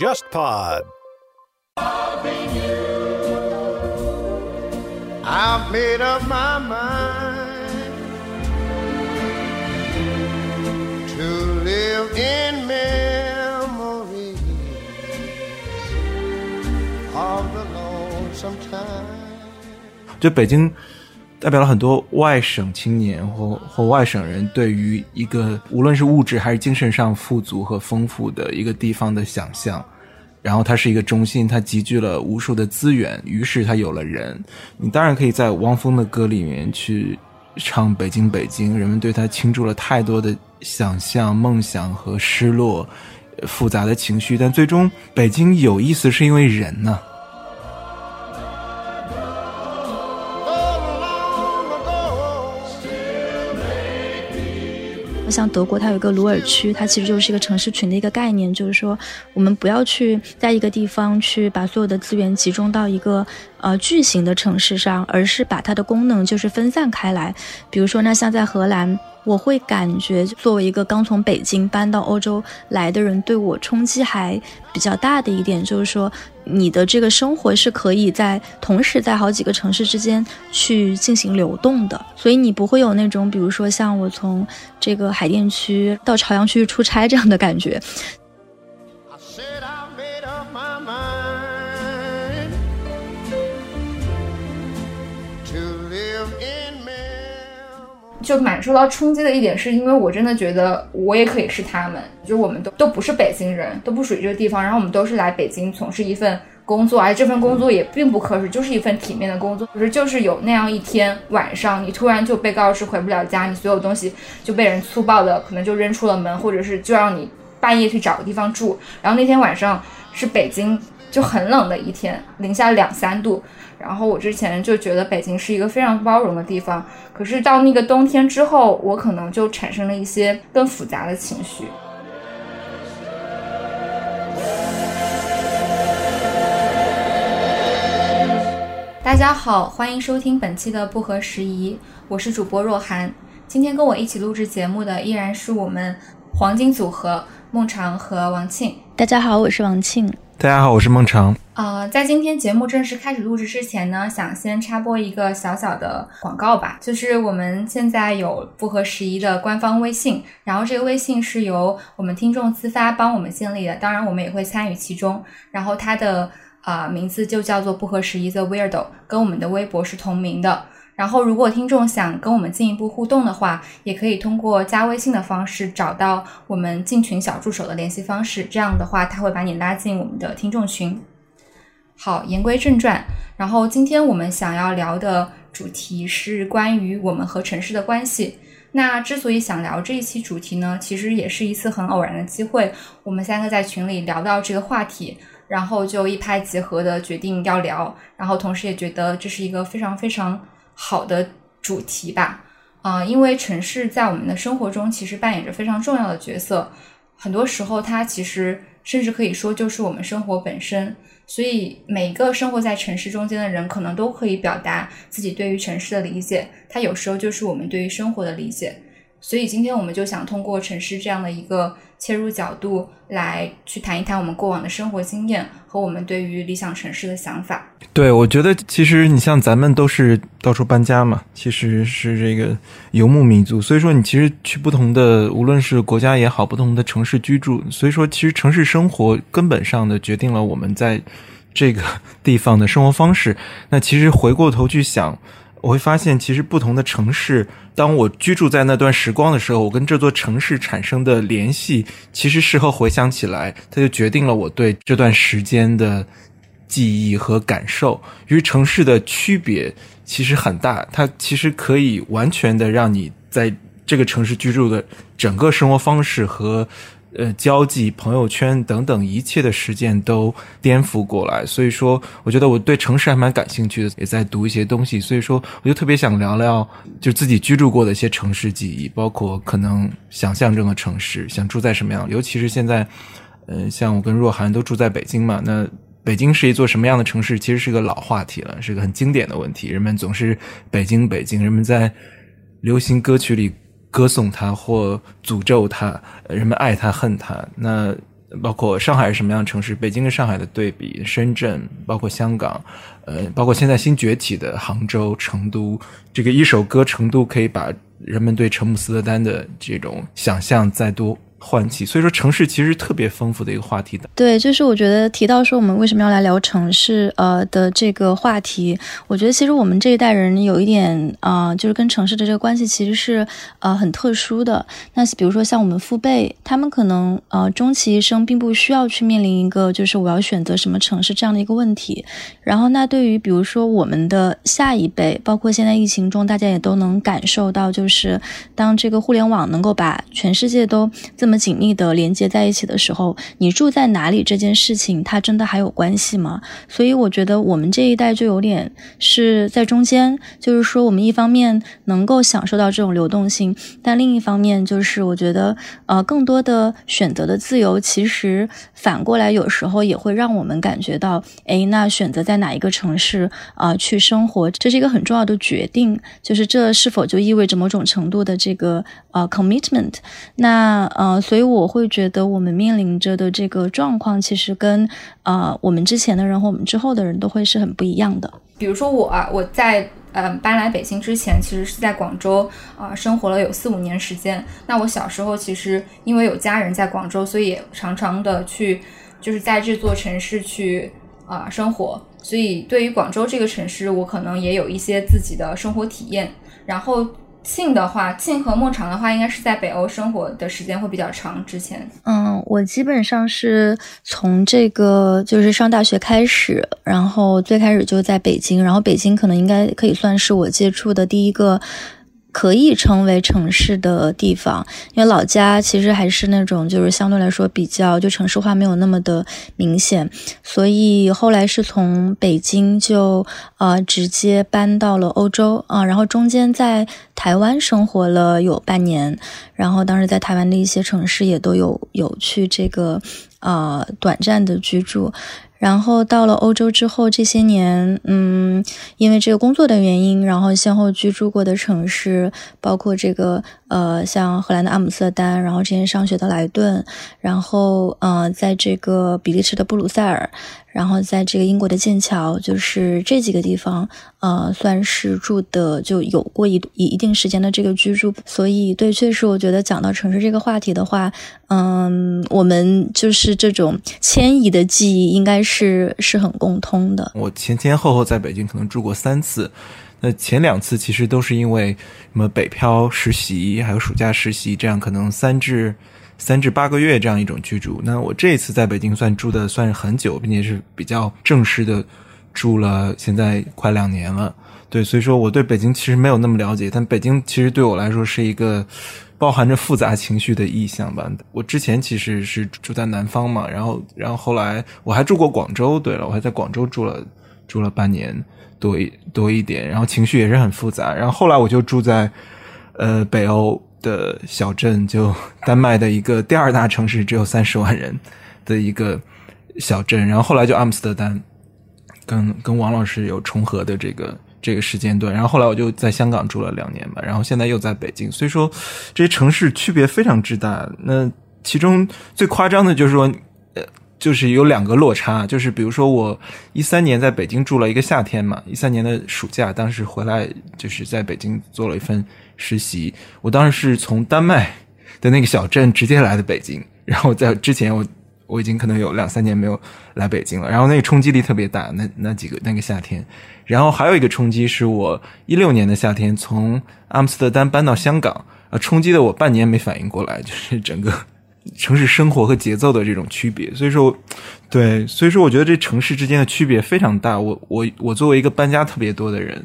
JustPod。I've made up my mind to live in memories of the lonesome time. 就北京 代表了很多外省青年或或外省人对于一个无论是物质还是精神上富足和丰富的一个地方的想象。然后它是一个中心，它集聚了无数的资源，于是它有了人。你当然可以在汪峰的歌里面去唱《北京北京》，人们对他倾注了太多的想象、梦想和失落、复杂的情绪，但最终北京有意思是因为人呢。像德国，它有一个鲁尔区，它其实就是一个城市群的一个概念，就是说，我们不要去在一个地方去把所有的资源集中到一个呃巨型的城市上，而是把它的功能就是分散开来。比如说，那像在荷兰。我会感觉，作为一个刚从北京搬到欧洲来的人，对我冲击还比较大的一点，就是说，你的这个生活是可以在同时在好几个城市之间去进行流动的，所以你不会有那种，比如说像我从这个海淀区到朝阳区出差这样的感觉。就蛮受到冲击的一点，是因为我真的觉得我也可以是他们，就我们都都不是北京人，都不属于这个地方，然后我们都是来北京从事一份工作，而这份工作也并不可耻，就是一份体面的工作。可是就是有那样一天晚上，你突然就被告知回不了家，你所有东西就被人粗暴的可能就扔出了门，或者是就让你半夜去找个地方住。然后那天晚上是北京就很冷的一天，零下两三度。然后我之前就觉得北京是一个非常包容的地方，可是到那个冬天之后，我可能就产生了一些更复杂的情绪。大家好，欢迎收听本期的不合时宜，我是主播若涵。今天跟我一起录制节目的依然是我们黄金组合孟尝和王庆。大家好，我是王庆。大家好，我是孟成。呃，在今天节目正式开始录制之前呢，想先插播一个小小的广告吧，就是我们现在有不合时宜的官方微信，然后这个微信是由我们听众自发帮我们建立的，当然我们也会参与其中。然后它的啊名字就叫做不合时宜 The Weirdo，跟我们的微博是同名的。然后，如果听众想跟我们进一步互动的话，也可以通过加微信的方式找到我们进群小助手的联系方式。这样的话，他会把你拉进我们的听众群。好，言归正传。然后，今天我们想要聊的主题是关于我们和城市的关系。那之所以想聊这一期主题呢，其实也是一次很偶然的机会。我们三个在群里聊到这个话题，然后就一拍即合的决定要聊。然后，同时也觉得这是一个非常非常。好的主题吧，啊，因为城市在我们的生活中其实扮演着非常重要的角色，很多时候它其实甚至可以说就是我们生活本身。所以每一个生活在城市中间的人，可能都可以表达自己对于城市的理解，它有时候就是我们对于生活的理解。所以今天我们就想通过城市这样的一个切入角度来去谈一谈我们过往的生活经验和我们对于理想城市的想法。对，我觉得其实你像咱们都是到处搬家嘛，其实是这个游牧民族，所以说你其实去不同的，无论是国家也好，不同的城市居住，所以说其实城市生活根本上的决定了我们在这个地方的生活方式。那其实回过头去想。我会发现，其实不同的城市，当我居住在那段时光的时候，我跟这座城市产生的联系，其实事后回想起来，它就决定了我对这段时间的记忆和感受。与城市的区别其实很大，它其实可以完全的让你在这个城市居住的整个生活方式和。呃，交际、朋友圈等等一切的实践都颠覆过来，所以说，我觉得我对城市还蛮感兴趣的，也在读一些东西，所以说，我就特别想聊聊，就自己居住过的一些城市记忆，包括可能想象中的城市，想住在什么样，尤其是现在，嗯，像我跟若涵都住在北京嘛，那北京是一座什么样的城市，其实是个老话题了，是个很经典的问题，人们总是北京，北京，人们在流行歌曲里。歌颂他或诅咒他，人们爱他恨他。那包括上海是什么样的城市？北京跟上海的对比，深圳，包括香港，呃，包括现在新崛起的杭州、成都，这个一首歌《成都》可以把人们对陈姆斯特丹的这种想象再多。换季，所以说城市其实特别丰富的一个话题的。对，就是我觉得提到说我们为什么要来聊城市，呃的这个话题，我觉得其实我们这一代人有一点啊，就是跟城市的这个关系其实是呃很特殊的。那比如说像我们父辈，他们可能呃终其一生并不需要去面临一个就是我要选择什么城市这样的一个问题。然后那对于比如说我们的下一辈，包括现在疫情中大家也都能感受到，就是当这个互联网能够把全世界都这么那么紧密的连接在一起的时候，你住在哪里这件事情，它真的还有关系吗？所以我觉得我们这一代就有点是在中间，就是说我们一方面能够享受到这种流动性，但另一方面就是我觉得呃更多的选择的自由，其实反过来有时候也会让我们感觉到，哎，那选择在哪一个城市啊去生活，这是一个很重要的决定，就是这是否就意味着某种程度的这个呃 commitment？那呃。所以我会觉得，我们面临着的这个状况，其实跟呃我们之前的人和我们之后的人都会是很不一样的。比如说我啊，我在呃搬来北京之前，其实是在广州啊生活了有四五年时间。那我小时候其实因为有家人在广州，所以也常常的去就是在这座城市去啊生活。所以对于广州这个城市，我可能也有一些自己的生活体验。然后。庆的话，庆和牧场的话，应该是在北欧生活的时间会比较长。之前，嗯，我基本上是从这个就是上大学开始，然后最开始就在北京，然后北京可能应该可以算是我接触的第一个。可以称为城市的地方，因为老家其实还是那种就是相对来说比较就城市化没有那么的明显，所以后来是从北京就呃直接搬到了欧洲。啊，然后中间在台湾生活了有半年，然后当时在台湾的一些城市也都有有去这个呃短暂的居住。然后到了欧洲之后，这些年，嗯，因为这个工作的原因，然后先后居住过的城市，包括这个呃，像荷兰的阿姆斯特丹，然后之前上学的莱顿，然后呃，在这个比利时的布鲁塞尔。然后在这个英国的剑桥，就是这几个地方，呃，算是住的就有过一一一定时间的这个居住，所以对，确实我觉得讲到城市这个话题的话，嗯，我们就是这种迁移的记忆应该是是很共通的。我前前后后在北京可能住过三次，那前两次其实都是因为什么北漂实习，还有暑假实习，这样可能三至。三至八个月这样一种居住，那我这一次在北京算住的算是很久，并且是比较正式的住了，现在快两年了。对，所以说我对北京其实没有那么了解，但北京其实对我来说是一个包含着复杂情绪的意象吧。我之前其实是住在南方嘛，然后然后后来我还住过广州，对了，我还在广州住了住了半年多一多一点，然后情绪也是很复杂。然后后来我就住在呃北欧。的小镇，就 丹麦的一个第二大城市，只有三十万人的一个小镇。然后后来就阿姆斯特丹，跟跟王老师有重合的这个这个时间段。然后后来我就在香港住了两年吧，然后现在又在北京。所以说这些城市区别非常之大。那其中最夸张的就是说，就是有两个落差，就是比如说我一三年在北京住了一个夏天嘛，一三年的暑假，当时回来就是在北京做了一份。实习，我当时是从丹麦的那个小镇直接来的北京，然后在之前我我已经可能有两三年没有来北京了，然后那个冲击力特别大，那那几个那个夏天，然后还有一个冲击是我一六年的夏天从阿姆斯特丹搬到香港，啊，冲击的我半年没反应过来，就是整个城市生活和节奏的这种区别，所以说，对，所以说我觉得这城市之间的区别非常大，我我我作为一个搬家特别多的人，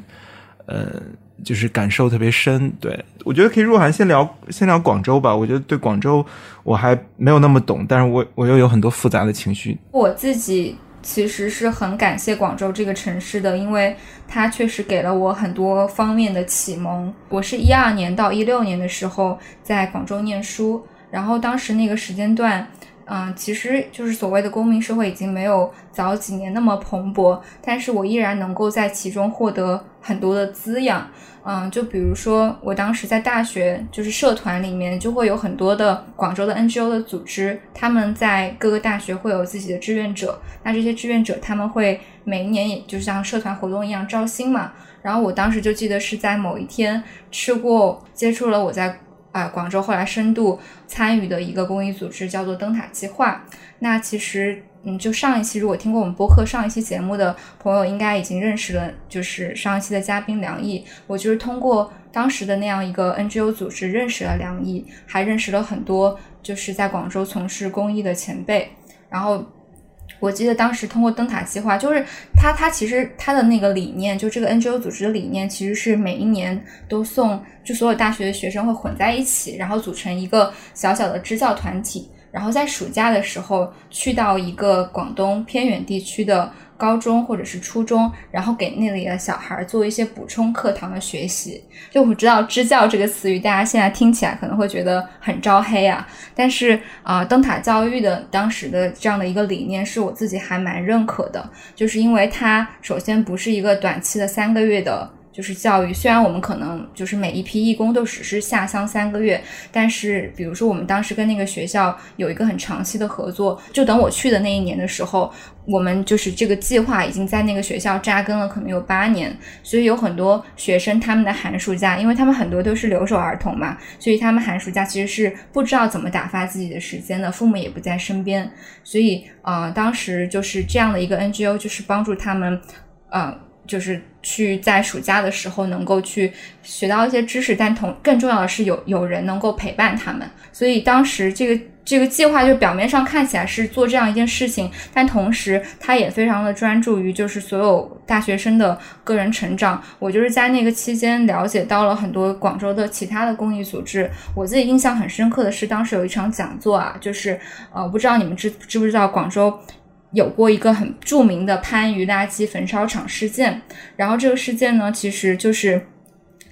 呃。就是感受特别深，对我觉得可以。若涵先聊先聊广州吧。我觉得对广州我还没有那么懂，但是我我又有很多复杂的情绪。我自己其实是很感谢广州这个城市的，因为它确实给了我很多方面的启蒙。我是一二年到一六年的时候在广州念书，然后当时那个时间段，嗯，其实就是所谓的公民社会已经没有早几年那么蓬勃，但是我依然能够在其中获得很多的滋养。嗯，就比如说我当时在大学就是社团里面，就会有很多的广州的 NGO 的组织，他们在各个大学会有自己的志愿者。那这些志愿者他们会每一年也就像社团活动一样招新嘛。然后我当时就记得是在某一天吃过接触了我在啊广州后来深度参与的一个公益组织，叫做灯塔计划。那其实。嗯，就上一期如果听过我们播客上一期节目的朋友，应该已经认识了，就是上一期的嘉宾梁毅。我就是通过当时的那样一个 NGO 组织认识了梁毅，还认识了很多就是在广州从事公益的前辈。然后我记得当时通过灯塔计划，就是他他其实他的那个理念，就这个 NGO 组织的理念，其实是每一年都送，就所有大学的学生会混在一起，然后组成一个小小的支教团体。然后在暑假的时候去到一个广东偏远地区的高中或者是初中，然后给那里的小孩做一些补充课堂的学习。就我知道“支教”这个词语，大家现在听起来可能会觉得很招黑啊。但是啊，灯塔教育的当时的这样的一个理念，是我自己还蛮认可的，就是因为它首先不是一个短期的三个月的。就是教育，虽然我们可能就是每一批义工都只是下乡三个月，但是比如说我们当时跟那个学校有一个很长期的合作，就等我去的那一年的时候，我们就是这个计划已经在那个学校扎根了，可能有八年，所以有很多学生他们的寒暑假，因为他们很多都是留守儿童嘛，所以他们寒暑假其实是不知道怎么打发自己的时间的，父母也不在身边，所以呃，当时就是这样的一个 NGO，就是帮助他们，呃。就是去在暑假的时候能够去学到一些知识，但同更重要的是有有人能够陪伴他们。所以当时这个这个计划就表面上看起来是做这样一件事情，但同时他也非常的专注于就是所有大学生的个人成长。我就是在那个期间了解到了很多广州的其他的公益组织。我自己印象很深刻的是当时有一场讲座啊，就是呃不知道你们知知不知道广州。有过一个很著名的番禺垃圾焚烧厂事件，然后这个事件呢，其实就是，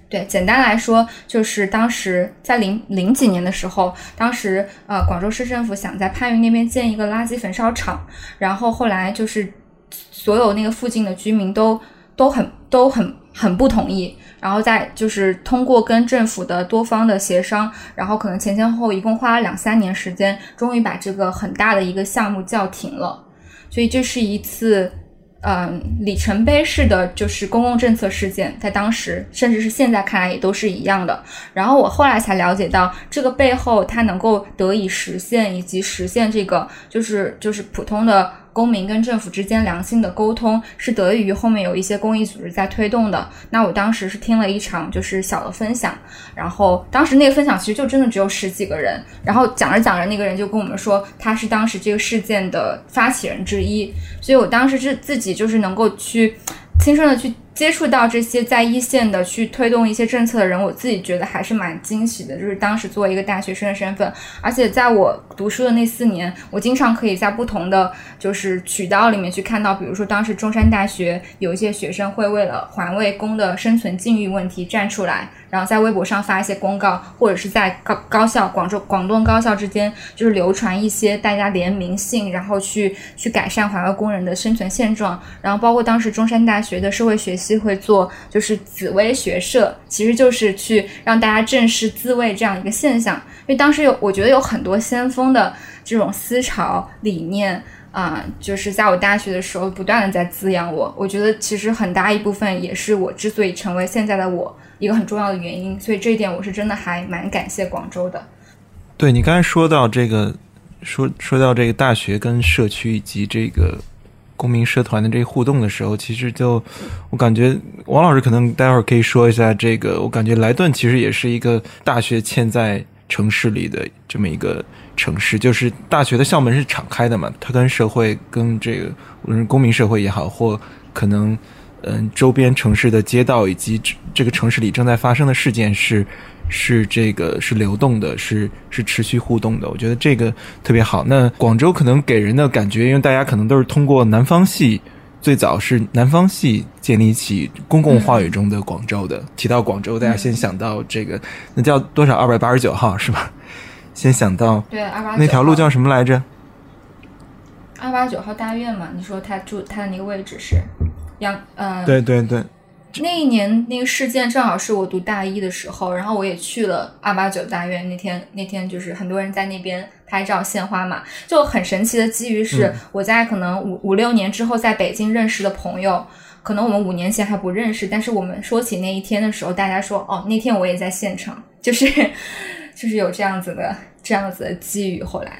对，简单来说，就是当时在零零几年的时候，当时呃广州市政府想在番禺那边建一个垃圾焚烧厂，然后后来就是所有那个附近的居民都都很都很很不同意，然后在就是通过跟政府的多方的协商，然后可能前前后后一共花了两三年时间，终于把这个很大的一个项目叫停了。所以这是一次，嗯，里程碑式的就是公共政策事件，在当时甚至是现在看来也都是一样的。然后我后来才了解到，这个背后它能够得以实现，以及实现这个就是就是普通的。公民跟政府之间良性的沟通是得益于后面有一些公益组织在推动的。那我当时是听了一场就是小的分享，然后当时那个分享其实就真的只有十几个人，然后讲着讲着，那个人就跟我们说他是当时这个事件的发起人之一，所以我当时是自己就是能够去亲身的去。接触到这些在一线的去推动一些政策的人，我自己觉得还是蛮惊喜的。就是当时作为一个大学生的身份，而且在我读书的那四年，我经常可以在不同的就是渠道里面去看到，比如说当时中山大学有一些学生会为了环卫工的生存境遇问题站出来。然后在微博上发一些公告，或者是在高高校、广州、广东高校之间，就是流传一些大家联名信，然后去去改善环卫工人的生存现状。然后包括当时中山大学的社会学系会做，就是紫薇学社，其实就是去让大家正视自卫这样一个现象。因为当时有，我觉得有很多先锋的这种思潮理念啊，就是在我大学的时候不断的在滋养我。我觉得其实很大一部分也是我之所以成为现在的我。一个很重要的原因，所以这一点我是真的还蛮感谢广州的。对你刚才说到这个，说说到这个大学跟社区以及这个公民社团的这个互动的时候，其实就我感觉王老师可能待会儿可以说一下这个。我感觉莱顿其实也是一个大学嵌在城市里的这么一个城市，就是大学的校门是敞开的嘛，它跟社会跟这个无论是公民社会也好，或可能。嗯，周边城市的街道以及这个城市里正在发生的事件是是这个是流动的，是是持续互动的。我觉得这个特别好。那广州可能给人的感觉，因为大家可能都是通过南方系，最早是南方系建立起公共话语中的广州的。提到广州，大家先想到这个，那叫多少二百八十九号是吧？先想到对二八，那条路叫什么来着？二八九号大院嘛？你说他住他的那个位置是杨呃，对对对，那一年那个事件正好是我读大一的时候，然后我也去了二八九大院。那天那天就是很多人在那边拍照献花嘛，就很神奇的机遇是我在可能五五六年之后在北京认识的朋友，可能我们五年前还不认识，但是我们说起那一天的时候，大家说哦，那天我也在现场，就是 就是有这样子的这样子的机遇。后来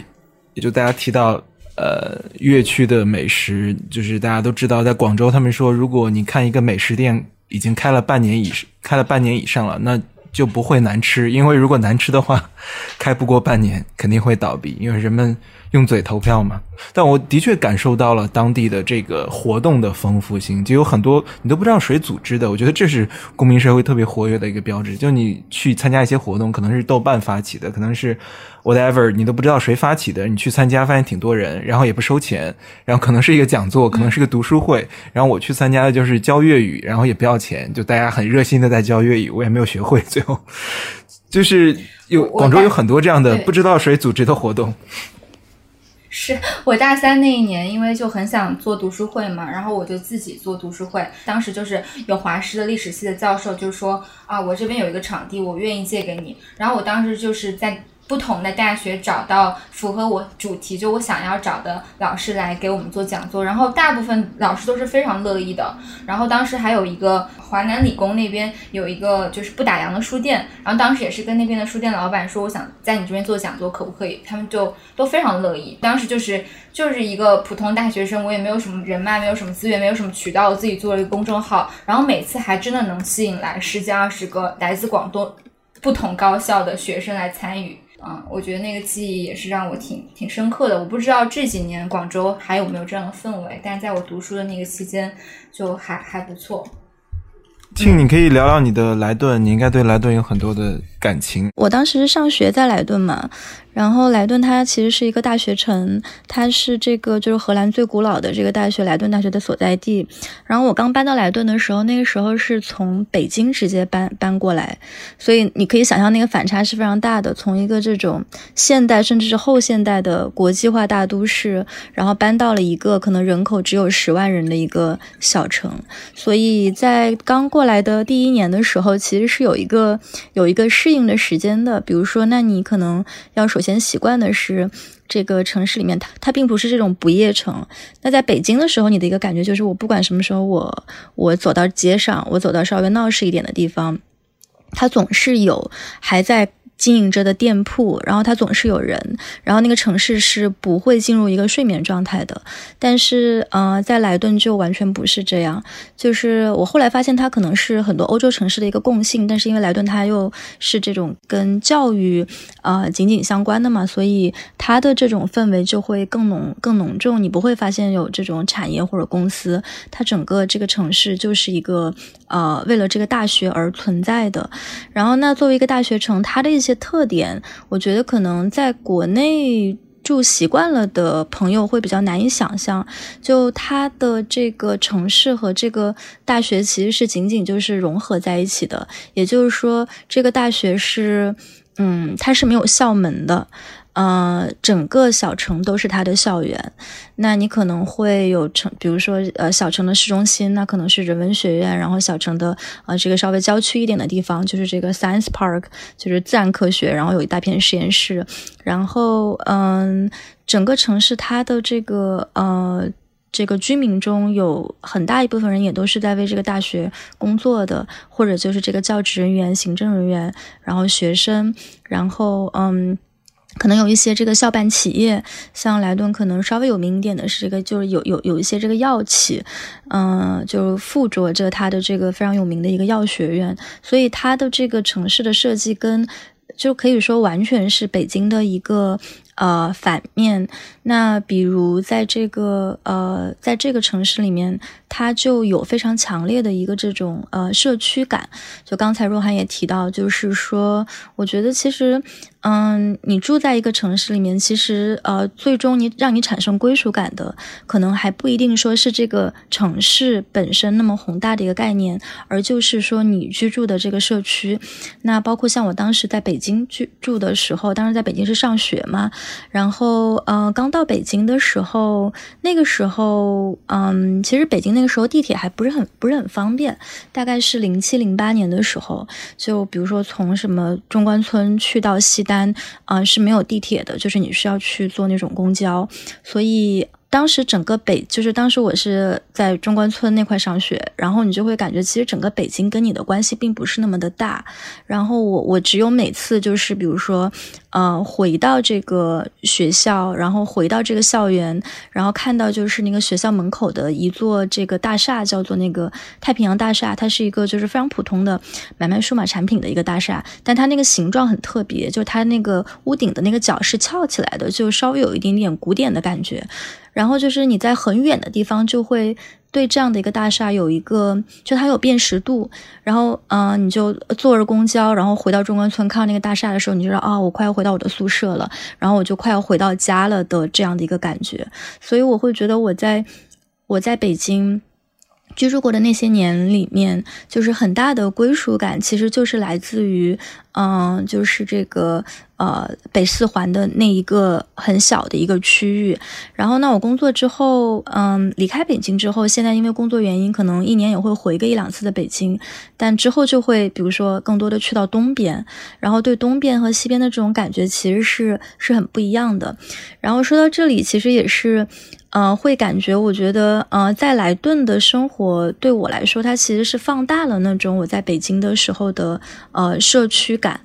也就大家提到。呃，粤区的美食就是大家都知道，在广州，他们说，如果你看一个美食店已经开了半年以开了半年以上了，那就不会难吃，因为如果难吃的话，开不过半年肯定会倒闭，因为人们用嘴投票嘛。但我的确感受到了当地的这个活动的丰富性，就有很多你都不知道谁组织的，我觉得这是公民社会特别活跃的一个标志。就你去参加一些活动，可能是豆瓣发起的，可能是。whatever，你都不知道谁发起的，你去参加发现挺多人，然后也不收钱，然后可能是一个讲座，可能是个读书会，然后我去参加的就是教粤语，然后也不要钱，就大家很热心的在教粤语，我也没有学会，最后就是有广州有很多这样的不知道谁组织的活动。是我大三那一年，因为就很想做读书会嘛，然后我就自己做读书会。当时就是有华师的历史系的教授就说啊，我这边有一个场地，我愿意借给你。然后我当时就是在。不同的大学找到符合我主题，就我想要找的老师来给我们做讲座，然后大部分老师都是非常乐意的。然后当时还有一个华南理工那边有一个就是不打烊的书店，然后当时也是跟那边的书店老板说，我想在你这边做讲座，可不可以？他们就都非常乐意。当时就是就是一个普通大学生，我也没有什么人脉，没有什么资源，没有什么渠道，我自己做了一个公众号，然后每次还真的能吸引来十几二十个来自广东不同高校的学生来参与。啊，我觉得那个记忆也是让我挺挺深刻的。我不知道这几年广州还有没有这样的氛围，但在我读书的那个期间，就还还不错。庆，你可以聊聊你的莱顿，你应该对莱顿有很多的感情。我当时是上学在莱顿嘛。然后莱顿它其实是一个大学城，它是这个就是荷兰最古老的这个大学莱顿大学的所在地。然后我刚搬到莱顿的时候，那个时候是从北京直接搬搬过来，所以你可以想象那个反差是非常大的。从一个这种现代甚至是后现代的国际化大都市，然后搬到了一个可能人口只有十万人的一个小城。所以在刚过来的第一年的时候，其实是有一个有一个适定的时间的。比如说，那你可能要首先习惯的是这个城市里面，它它并不是这种不夜城。那在北京的时候，你的一个感觉就是，我不管什么时候，我我走到街上，我走到稍微闹市一点的地方，它总是有还在。经营着的店铺，然后它总是有人，然后那个城市是不会进入一个睡眠状态的。但是，呃，在莱顿就完全不是这样。就是我后来发现，它可能是很多欧洲城市的一个共性。但是因为莱顿它又是这种跟教育啊紧紧相关的嘛，所以它的这种氛围就会更浓、更浓重。你不会发现有这种产业或者公司，它整个这个城市就是一个呃为了这个大学而存在的。然后，那作为一个大学城，它的一些特点，我觉得可能在国内住习惯了的朋友会比较难以想象。就它的这个城市和这个大学其实是仅仅就是融合在一起的，也就是说，这个大学是，嗯，它是没有校门的。呃，整个小城都是它的校园，那你可能会有城，比如说呃，小城的市中心，那可能是人文学院，然后小城的呃这个稍微郊区一点的地方，就是这个 Science Park，就是自然科学，然后有一大片实验室，然后嗯，整个城市它的这个呃这个居民中有很大一部分人也都是在为这个大学工作的，或者就是这个教职人员、行政人员，然后学生，然后嗯。可能有一些这个校办企业，像莱顿可能稍微有名一点的是这个，就是有有有一些这个药企，嗯，就附着着它的这个非常有名的一个药学院，所以它的这个城市的设计跟就可以说完全是北京的一个。呃，反面，那比如在这个呃，在这个城市里面，它就有非常强烈的一个这种呃社区感。就刚才若涵也提到，就是说，我觉得其实，嗯，你住在一个城市里面，其实呃，最终你让你产生归属感的，可能还不一定说是这个城市本身那么宏大的一个概念，而就是说你居住的这个社区。那包括像我当时在北京居住的时候，当时在北京是上学嘛，然后呃，刚到北京的时候，那个时候，嗯，其实北京那个时候地铁还不是很不是很方便，大概是零七零八年的时候，就比如说从什么中关村去到西单。啊是没有地铁的，就是你需要去坐那种公交，所以。当时整个北就是当时我是在中关村那块上学，然后你就会感觉其实整个北京跟你的关系并不是那么的大。然后我我只有每次就是比如说，呃，回到这个学校，然后回到这个校园，然后看到就是那个学校门口的一座这个大厦，叫做那个太平洋大厦，它是一个就是非常普通的买卖数码产品的一个大厦，但它那个形状很特别，就它那个屋顶的那个角是翘起来的，就稍微有一点点古典的感觉。然后就是你在很远的地方就会对这样的一个大厦有一个，就它有辨识度。然后，嗯，你就坐着公交，然后回到中关村看那个大厦的时候，你就说啊，我快要回到我的宿舍了，然后我就快要回到家了的这样的一个感觉。所以我会觉得我在我在北京居住过的那些年里面，就是很大的归属感，其实就是来自于。嗯，就是这个呃北四环的那一个很小的一个区域。然后，那我工作之后，嗯，离开北京之后，现在因为工作原因，可能一年也会回个一两次的北京。但之后就会，比如说更多的去到东边，然后对东边和西边的这种感觉其实是是很不一样的。然后说到这里，其实也是，呃，会感觉我觉得，呃，在莱顿的生活对我来说，它其实是放大了那种我在北京的时候的呃社区。感，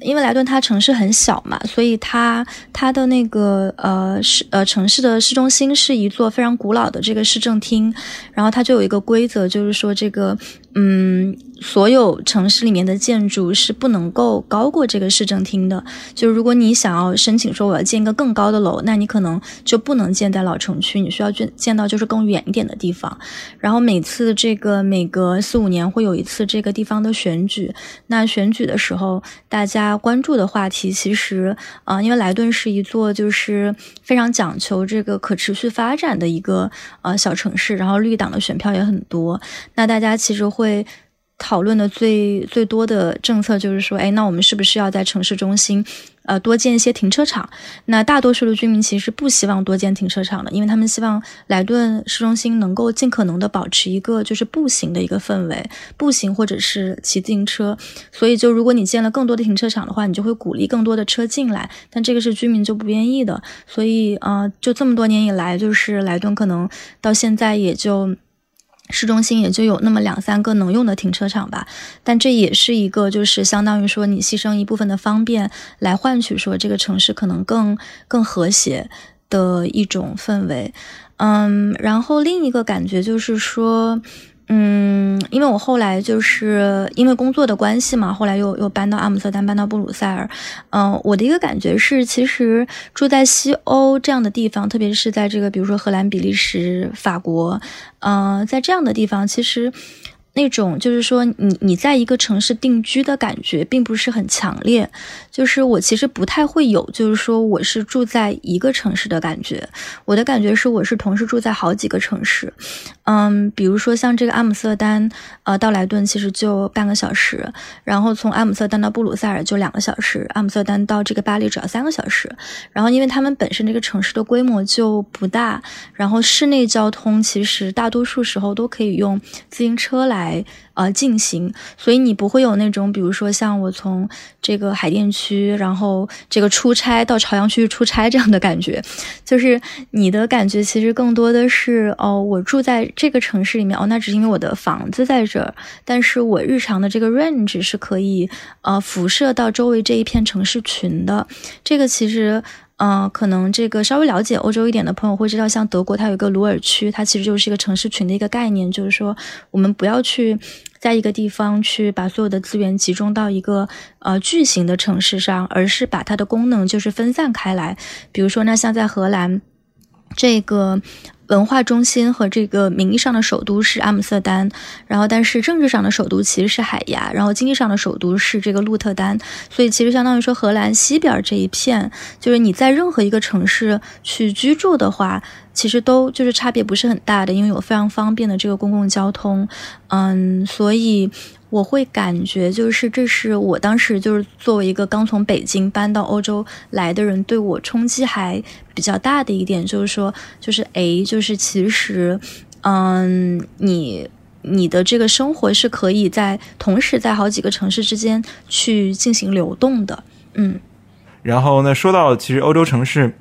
因为莱顿它城市很小嘛，所以它它的那个呃市呃城市的市中心是一座非常古老的这个市政厅，然后它就有一个规则，就是说这个。嗯，所有城市里面的建筑是不能够高过这个市政厅的。就是如果你想要申请说我要建一个更高的楼，那你可能就不能建在老城区，你需要建建到就是更远一点的地方。然后每次这个每隔四五年会有一次这个地方的选举，那选举的时候大家关注的话题其实啊，因为莱顿是一座就是非常讲求这个可持续发展的一个呃小城市，然后绿党的选票也很多，那大家其实。会讨论的最最多的政策就是说，哎，那我们是不是要在城市中心，呃，多建一些停车场？那大多数的居民其实不希望多建停车场的，因为他们希望莱顿市中心能够尽可能的保持一个就是步行的一个氛围，步行或者是骑自行车。所以，就如果你建了更多的停车场的话，你就会鼓励更多的车进来，但这个是居民就不愿意的。所以，呃，就这么多年以来，就是莱顿可能到现在也就。市中心也就有那么两三个能用的停车场吧，但这也是一个，就是相当于说你牺牲一部分的方便，来换取说这个城市可能更更和谐的一种氛围。嗯，然后另一个感觉就是说。嗯，因为我后来就是因为工作的关系嘛，后来又又搬到阿姆斯特丹，搬到布鲁塞尔。嗯，我的一个感觉是，其实住在西欧这样的地方，特别是在这个比如说荷兰、比利时、法国，嗯，在这样的地方，其实。那种就是说，你你在一个城市定居的感觉并不是很强烈。就是我其实不太会有，就是说我是住在一个城市的感觉。我的感觉是，我是同时住在好几个城市。嗯，比如说像这个阿姆斯特丹，呃，到莱顿其实就半个小时，然后从阿姆斯特丹到布鲁塞尔就两个小时，阿姆斯特丹到这个巴黎只要三个小时。然后，因为他们本身这个城市的规模就不大，然后室内交通其实大多数时候都可以用自行车来。来呃进行，所以你不会有那种，比如说像我从这个海淀区，然后这个出差到朝阳区出差这样的感觉，就是你的感觉其实更多的是哦，我住在这个城市里面哦，那只是因为我的房子在这儿，但是我日常的这个 range 是可以呃辐射到周围这一片城市群的，这个其实。嗯，可能这个稍微了解欧洲一点的朋友会知道，像德国，它有一个鲁尔区，它其实就是一个城市群的一个概念，就是说我们不要去在一个地方去把所有的资源集中到一个呃巨型的城市上，而是把它的功能就是分散开来。比如说，那像在荷兰，这个。文化中心和这个名义上的首都是阿姆斯特丹，然后但是政治上的首都其实是海牙，然后经济上的首都是这个鹿特丹，所以其实相当于说荷兰西边这一片，就是你在任何一个城市去居住的话，其实都就是差别不是很大的，因为有非常方便的这个公共交通，嗯，所以。我会感觉，就是这是我当时就是作为一个刚从北京搬到欧洲来的人，对我冲击还比较大的一点，就是说，就是诶，就是其实，嗯，你你的这个生活是可以在同时在好几个城市之间去进行流动的，嗯。然后呢，说到其实欧洲城市。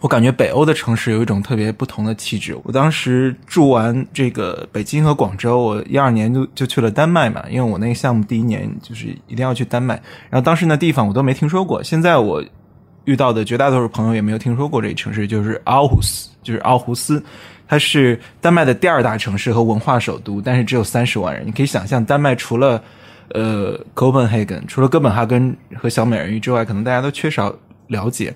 我感觉北欧的城市有一种特别不同的气质。我当时住完这个北京和广州，我一二年就就去了丹麦嘛，因为我那个项目第一年就是一定要去丹麦。然后当时那地方我都没听说过，现在我遇到的绝大多数朋友也没有听说过这个城市，就是奥胡斯，就是奥胡斯，它是丹麦的第二大城市和文化首都，但是只有三十万人。你可以想象，丹麦除了呃哥本哈根，除了哥本哈根和小美人鱼之外，可能大家都缺少了解。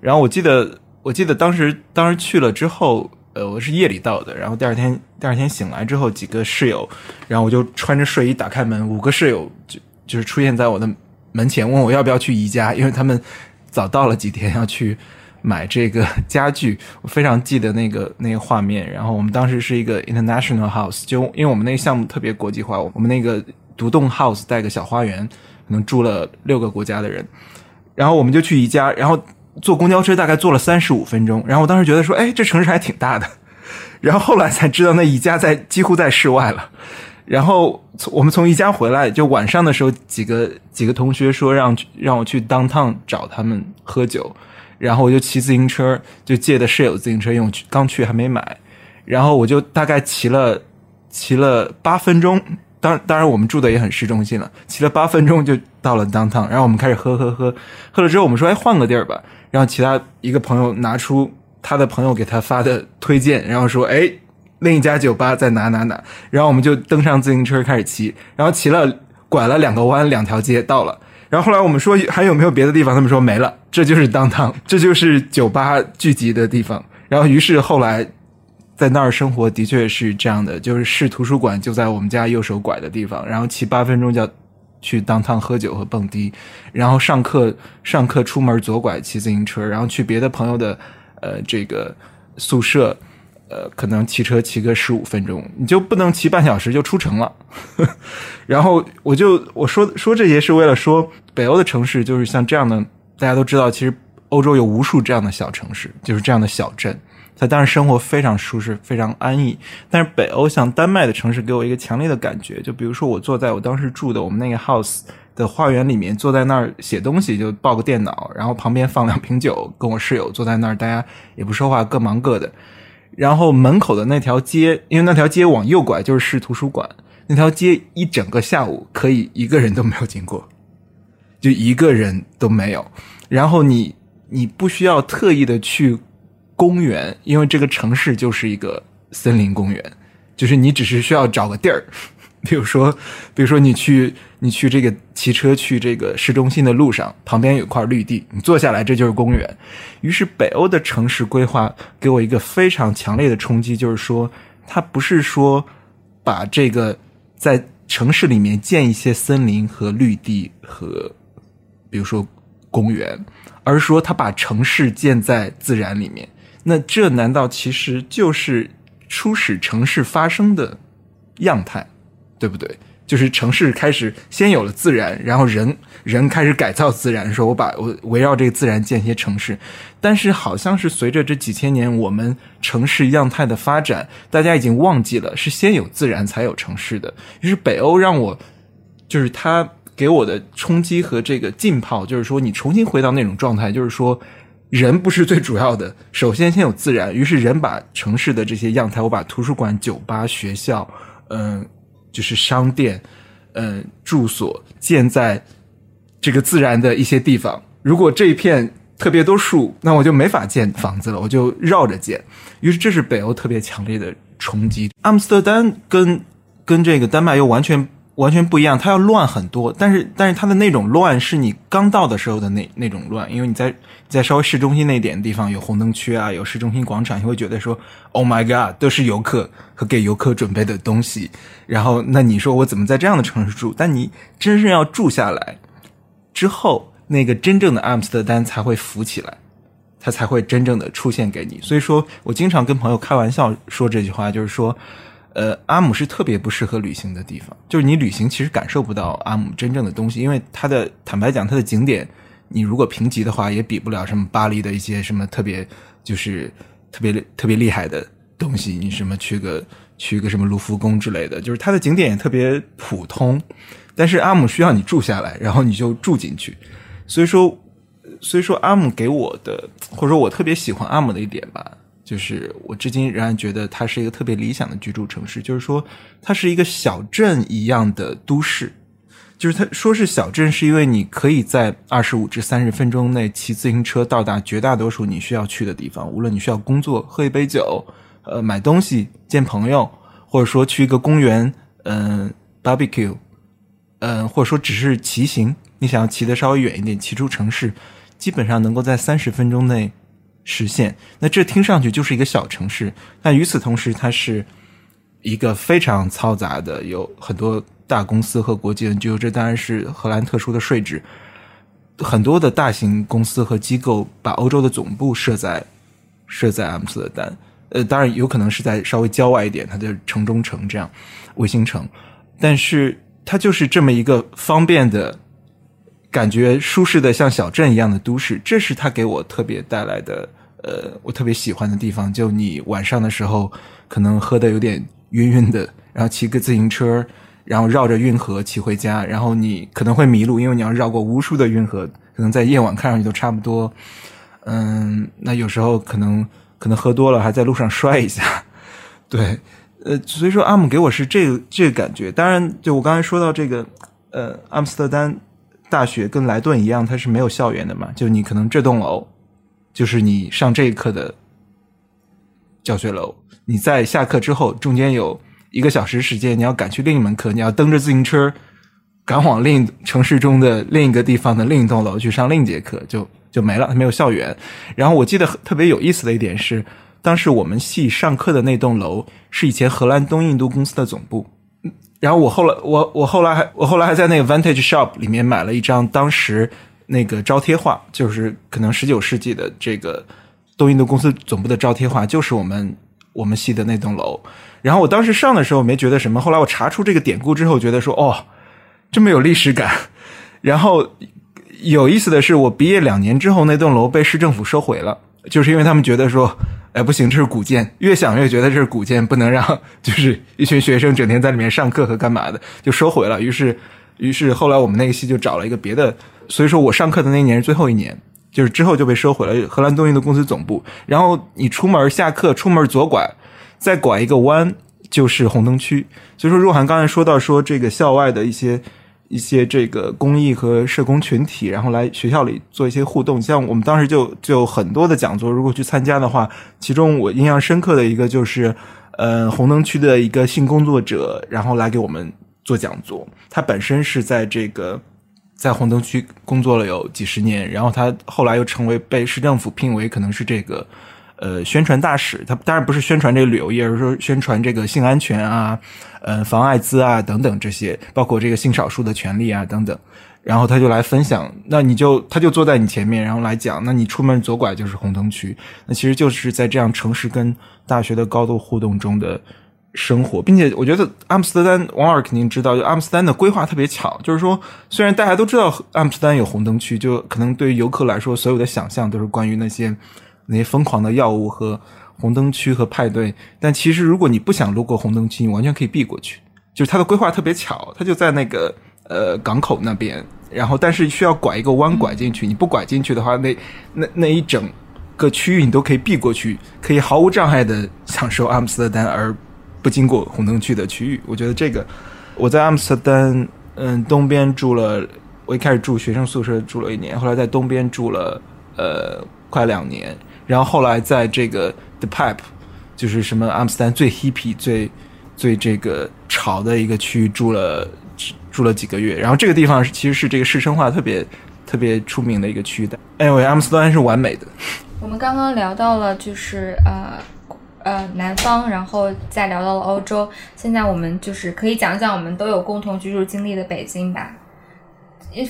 然后我记得。我记得当时当时去了之后，呃，我是夜里到的，然后第二天第二天醒来之后，几个室友，然后我就穿着睡衣打开门，五个室友就就是出现在我的门前，问我要不要去宜家，因为他们早到了几天要去买这个家具，我非常记得那个那个画面。然后我们当时是一个 international house，就因为我们那个项目特别国际化，我们那个独栋 house 带个小花园，可能住了六个国家的人，然后我们就去宜家，然后。坐公交车大概坐了三十五分钟，然后我当时觉得说，哎，这城市还挺大的，然后后来才知道那宜家在几乎在室外了。然后从我们从宜家回来，就晚上的时候，几个几个同学说让让我去 downtown 找他们喝酒，然后我就骑自行车，就借的室友自行车用，刚去还没买，然后我就大概骑了骑了八分钟。当当然，我们住的也很市中心了，骑了八分钟就到了 downtown，然后我们开始喝喝喝，喝了之后我们说，哎，换个地儿吧。然后其他一个朋友拿出他的朋友给他发的推荐，然后说，哎，另一家酒吧在哪哪哪。然后我们就登上自行车开始骑，然后骑了拐了两个弯，两条街到了。然后后来我们说还有没有别的地方，他们说没了，这就是 downtown，这就是酒吧聚集的地方。然后于是后来。在那儿生活的确是这样的，就是市图书馆就在我们家右手拐的地方，然后骑八分钟就要去当趟喝酒和蹦迪，然后上课上课出门左拐骑自行车，然后去别的朋友的呃这个宿舍，呃可能骑车骑个十五分钟，你就不能骑半小时就出城了。然后我就我说说这些是为了说北欧的城市就是像这样的，大家都知道，其实欧洲有无数这样的小城市，就是这样的小镇。他当然生活非常舒适，非常安逸。但是北欧像丹麦的城市给我一个强烈的感觉，就比如说我坐在我当时住的我们那个 house 的花园里面，坐在那儿写东西，就抱个电脑，然后旁边放两瓶酒，跟我室友坐在那儿，大家也不说话，各忙各的。然后门口的那条街，因为那条街往右拐就是市图书馆，那条街一整个下午可以一个人都没有经过，就一个人都没有。然后你你不需要特意的去。公园，因为这个城市就是一个森林公园，就是你只是需要找个地儿，比如说，比如说你去你去这个骑车去这个市中心的路上，旁边有块绿地，你坐下来，这就是公园。于是北欧的城市规划给我一个非常强烈的冲击，就是说，它不是说把这个在城市里面建一些森林和绿地和，比如说公园，而是说它把城市建在自然里面。那这难道其实就是初始城市发生的样态，对不对？就是城市开始先有了自然，然后人人开始改造自然，说我把我围绕这个自然建一些城市。但是好像是随着这几千年我们城市样态的发展，大家已经忘记了是先有自然才有城市的。于是北欧让我就是他给我的冲击和这个浸泡，就是说你重新回到那种状态，就是说。人不是最主要的，首先先有自然。于是人把城市的这些样态，我把图书馆、酒吧、学校，嗯，就是商店，嗯，住所建在这个自然的一些地方。如果这一片特别多树，那我就没法建房子了，我就绕着建。于是这是北欧特别强烈的冲击。阿姆斯特丹跟跟这个丹麦又完全。完全不一样，它要乱很多，但是但是它的那种乱是你刚到的时候的那那种乱，因为你在在稍微市中心那点的地方有红灯区啊，有市中心广场，你会觉得说，Oh my God，都是游客和给游客准备的东西。然后那你说我怎么在这样的城市住？但你真正要住下来之后，那个真正的阿姆斯特丹才会浮起来，它才会真正的出现给你。所以说我经常跟朋友开玩笑说这句话，就是说。呃，阿姆是特别不适合旅行的地方，就是你旅行其实感受不到阿姆真正的东西，因为它的坦白讲，它的景点，你如果评级的话，也比不了什么巴黎的一些什么特别就是特别特别厉害的东西。你什么去个去个什么卢浮宫之类的，就是它的景点也特别普通。但是阿姆需要你住下来，然后你就住进去。所以说，所以说阿姆给我的，或者说我特别喜欢阿姆的一点吧。就是我至今仍然觉得它是一个特别理想的居住城市，就是说它是一个小镇一样的都市。就是它说是小镇，是因为你可以在二十五至三十分钟内骑自行车到达绝大多数你需要去的地方，无论你需要工作、喝一杯酒、呃买东西、见朋友，或者说去一个公园，嗯，barbecue，嗯，或者说只是骑行，你想要骑得稍微远一点，骑出城市，基本上能够在三十分钟内。实现，那这听上去就是一个小城市，但与此同时，它是一个非常嘈杂的，有很多大公司和国际 NGO，这当然是荷兰特殊的税制。很多的大型公司和机构把欧洲的总部设在设在阿姆斯特丹，呃，当然有可能是在稍微郊外一点，它的城中城这样卫星城，但是它就是这么一个方便的。感觉舒适的像小镇一样的都市，这是他给我特别带来的，呃，我特别喜欢的地方。就你晚上的时候，可能喝的有点晕晕的，然后骑个自行车，然后绕着运河骑回家，然后你可能会迷路，因为你要绕过无数的运河，可能在夜晚看上去都差不多。嗯，那有时候可能可能喝多了，还在路上摔一下。对，呃，所以说阿姆给我是这个这个感觉。当然，就我刚才说到这个，呃，阿姆斯特丹。大学跟莱顿一样，它是没有校园的嘛？就你可能这栋楼，就是你上这一课的教学楼。你在下课之后，中间有一个小时时间，你要赶去另一门课，你要蹬着自行车赶往另城市中的另一个地方的另一栋楼去上另一节课，就就没了，没有校园。然后我记得特别有意思的一点是，当时我们系上课的那栋楼是以前荷兰东印度公司的总部。然后我后来，我我后来还我后来还在那个 Vantage Shop 里面买了一张当时那个招贴画，就是可能十九世纪的这个东印度公司总部的招贴画，就是我们我们系的那栋楼。然后我当时上的时候没觉得什么，后来我查出这个典故之后，觉得说哦，这么有历史感。然后有意思的是，我毕业两年之后，那栋楼被市政府收回了，就是因为他们觉得说。哎，不行，这是古建，越想越觉得这是古建，不能让就是一群学生整天在里面上课和干嘛的，就收回了。于是，于是后来我们那个系就找了一个别的，所以说我上课的那一年是最后一年，就是之后就被收回了。荷兰东印度公司总部，然后你出门下课，出门左拐，再拐一个弯就是红灯区。所以说，若涵刚才说到说这个校外的一些。一些这个公益和社工群体，然后来学校里做一些互动。像我们当时就就很多的讲座，如果去参加的话，其中我印象深刻的一个就是，呃，红灯区的一个性工作者，然后来给我们做讲座。他本身是在这个在红灯区工作了有几十年，然后他后来又成为被市政府聘为可能是这个。呃，宣传大使，他当然不是宣传这个旅游业，而是说宣传这个性安全啊，呃，防艾滋啊等等这些，包括这个性少数的权利啊等等。然后他就来分享，那你就他就坐在你前面，然后来讲，那你出门左拐就是红灯区，那其实就是在这样城市跟大学的高度互动中的生活，并且我觉得阿姆斯特丹，王尔肯定知道，就阿姆斯特丹的规划特别巧，就是说虽然大家都知道阿姆斯特丹有红灯区，就可能对于游客来说，所有的想象都是关于那些。那些疯狂的药物和红灯区和派对，但其实如果你不想路过红灯区，你完全可以避过去。就是它的规划特别巧，它就在那个呃港口那边，然后但是需要拐一个弯拐进去。你不拐进去的话，那那那一整个区域你都可以避过去，可以毫无障碍的享受阿姆斯特丹而不经过红灯区的区域。我觉得这个我在阿姆斯特丹嗯东边住了，我一开始住学生宿舍住了一年，后来在东边住了呃快两年。然后后来在这个 The Pipe，就是什么阿姆斯丹最 hippy、最最这个潮的一个区域住了住了几个月。然后这个地方是其实是这个市生化特别特别出名的一个区域的。Anyway，阿姆斯丹是完美的。我们刚刚聊到了就是呃呃南方，然后再聊到了欧洲，现在我们就是可以讲讲我们都有共同居住经历的北京吧。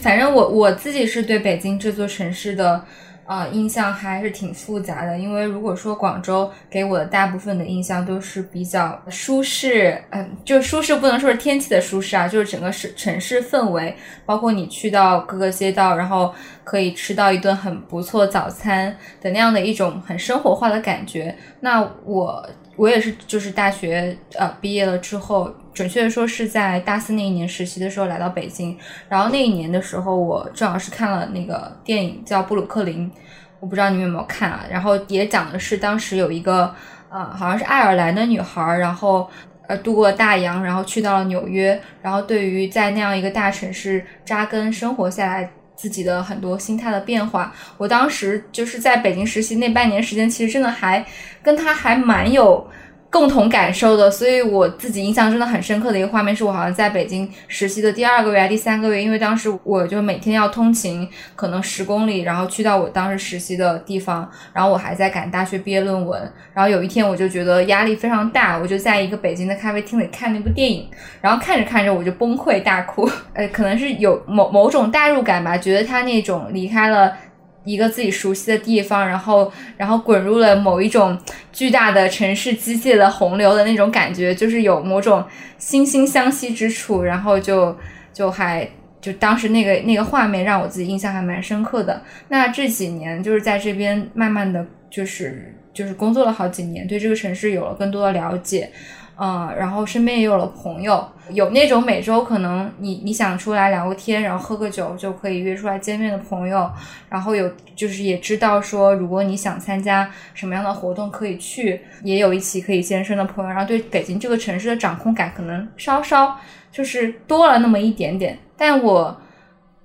反正我我自己是对北京这座城市的。啊，印象还是挺复杂的，因为如果说广州给我的大部分的印象都是比较舒适，嗯，就舒适不能说是天气的舒适啊，就是整个市城市氛围，包括你去到各个街道，然后可以吃到一顿很不错早餐的那样的一种很生活化的感觉。那我我也是，就是大学呃毕业了之后。准确的说，是在大四那一年实习的时候来到北京。然后那一年的时候，我正好是看了那个电影叫《布鲁克林》，我不知道你们有没有看啊？然后也讲的是当时有一个呃，好像是爱尔兰的女孩，然后呃渡过大洋，然后去到了纽约。然后对于在那样一个大城市扎根生活下来，自己的很多心态的变化，我当时就是在北京实习那半年时间，其实真的还跟他还蛮有。共同感受的，所以我自己印象真的很深刻的一个画面，是我好像在北京实习的第二个月、第三个月，因为当时我就每天要通勤，可能十公里，然后去到我当时实习的地方，然后我还在赶大学毕业论文，然后有一天我就觉得压力非常大，我就在一个北京的咖啡厅里看那部电影，然后看着看着我就崩溃大哭，呃，可能是有某某种代入感吧，觉得他那种离开了。一个自己熟悉的地方，然后，然后滚入了某一种巨大的城市机械的洪流的那种感觉，就是有某种惺惺相惜之处，然后就就还就当时那个那个画面让我自己印象还蛮深刻的。那这几年就是在这边慢慢的就是就是工作了好几年，对这个城市有了更多的了解。嗯，然后身边也有了朋友，有那种每周可能你你想出来聊个天，然后喝个酒就可以约出来见面的朋友，然后有就是也知道说，如果你想参加什么样的活动可以去，也有一起可以健身的朋友，然后对北京这个城市的掌控感可能稍稍就是多了那么一点点，但我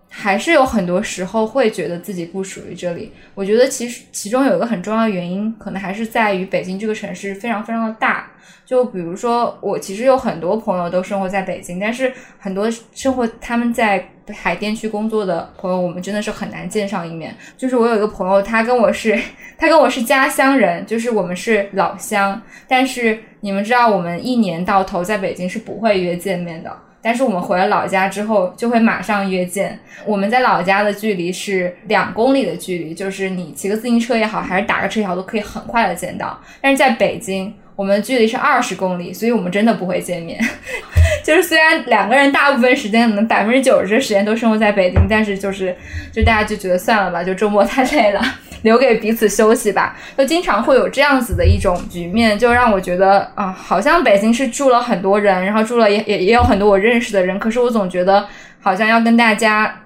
还是有很多时候会觉得自己不属于这里。我觉得其实其中有一个很重要的原因，可能还是在于北京这个城市非常非常的大。就比如说，我其实有很多朋友都生活在北京，但是很多生活他们在海淀区工作的朋友，我们真的是很难见上一面。就是我有一个朋友，他跟我是，他跟我是家乡人，就是我们是老乡。但是你们知道，我们一年到头在北京是不会约见面的，但是我们回了老家之后，就会马上约见。我们在老家的距离是两公里的距离，就是你骑个自行车也好，还是打个车也好，都可以很快的见到。但是在北京。我们距离是二十公里，所以我们真的不会见面。就是虽然两个人大部分时间可能百分之九十的时间都生活在北京，但是就是就大家就觉得算了吧，就周末太累了，留给彼此休息吧。就经常会有这样子的一种局面，就让我觉得啊，好像北京是住了很多人，然后住了也也也有很多我认识的人，可是我总觉得好像要跟大家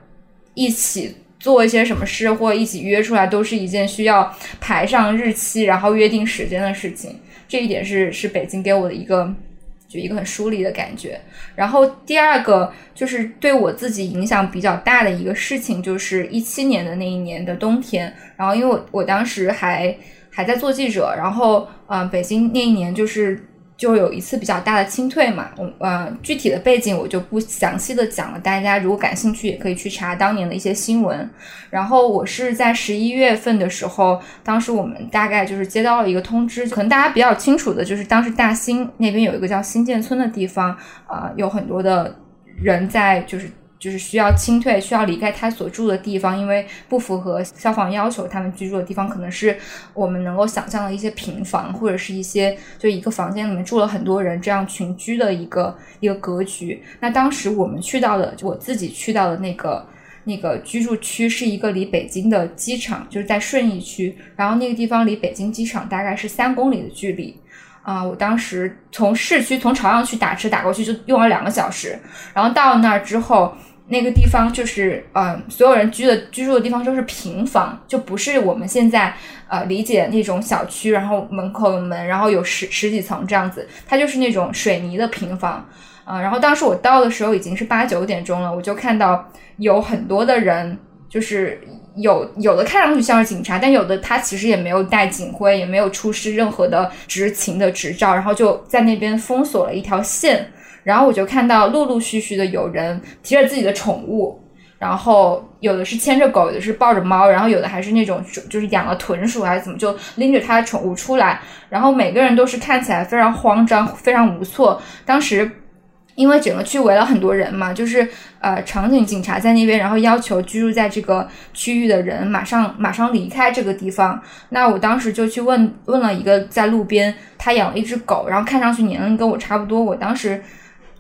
一起做一些什么事，或一起约出来，都是一件需要排上日期，然后约定时间的事情。这一点是是北京给我的一个就一个很疏离的感觉。然后第二个就是对我自己影响比较大的一个事情，就是一七年的那一年的冬天。然后因为我我当时还还在做记者，然后嗯，北京那一年就是。就有一次比较大的清退嘛，我呃具体的背景我就不详细的讲了，大家如果感兴趣也可以去查当年的一些新闻。然后我是在十一月份的时候，当时我们大概就是接到了一个通知，可能大家比较清楚的就是当时大兴那边有一个叫新建村的地方，啊有很多的人在就是。就是需要清退，需要离开他所住的地方，因为不符合消防要求。他们居住的地方可能是我们能够想象的一些平房，或者是一些就一个房间里面住了很多人这样群居的一个一个格局。那当时我们去到的，我自己去到的那个那个居住区是一个离北京的机场，就是在顺义区，然后那个地方离北京机场大概是三公里的距离。啊，我当时从市区从朝阳区打车打过去就用了两个小时，然后到那儿之后。那个地方就是，嗯，所有人居的居住的地方都是平房，就不是我们现在呃理解那种小区，然后门口有门，然后有十十几层这样子，它就是那种水泥的平房，啊，然后当时我到的时候已经是八九点钟了，我就看到有很多的人，就是有有的看上去像是警察，但有的他其实也没有带警徽，也没有出示任何的执勤的执照，然后就在那边封锁了一条线。然后我就看到陆陆续续的有人提着自己的宠物，然后有的是牵着狗，有的是抱着猫，然后有的还是那种就是养了豚鼠还是怎么，就拎着他的宠物出来，然后每个人都是看起来非常慌张、非常无措。当时。因为整个区围了很多人嘛，就是呃，场景警察在那边，然后要求居住在这个区域的人马上马上离开这个地方。那我当时就去问问了一个在路边，他养了一只狗，然后看上去年龄跟我差不多，我当时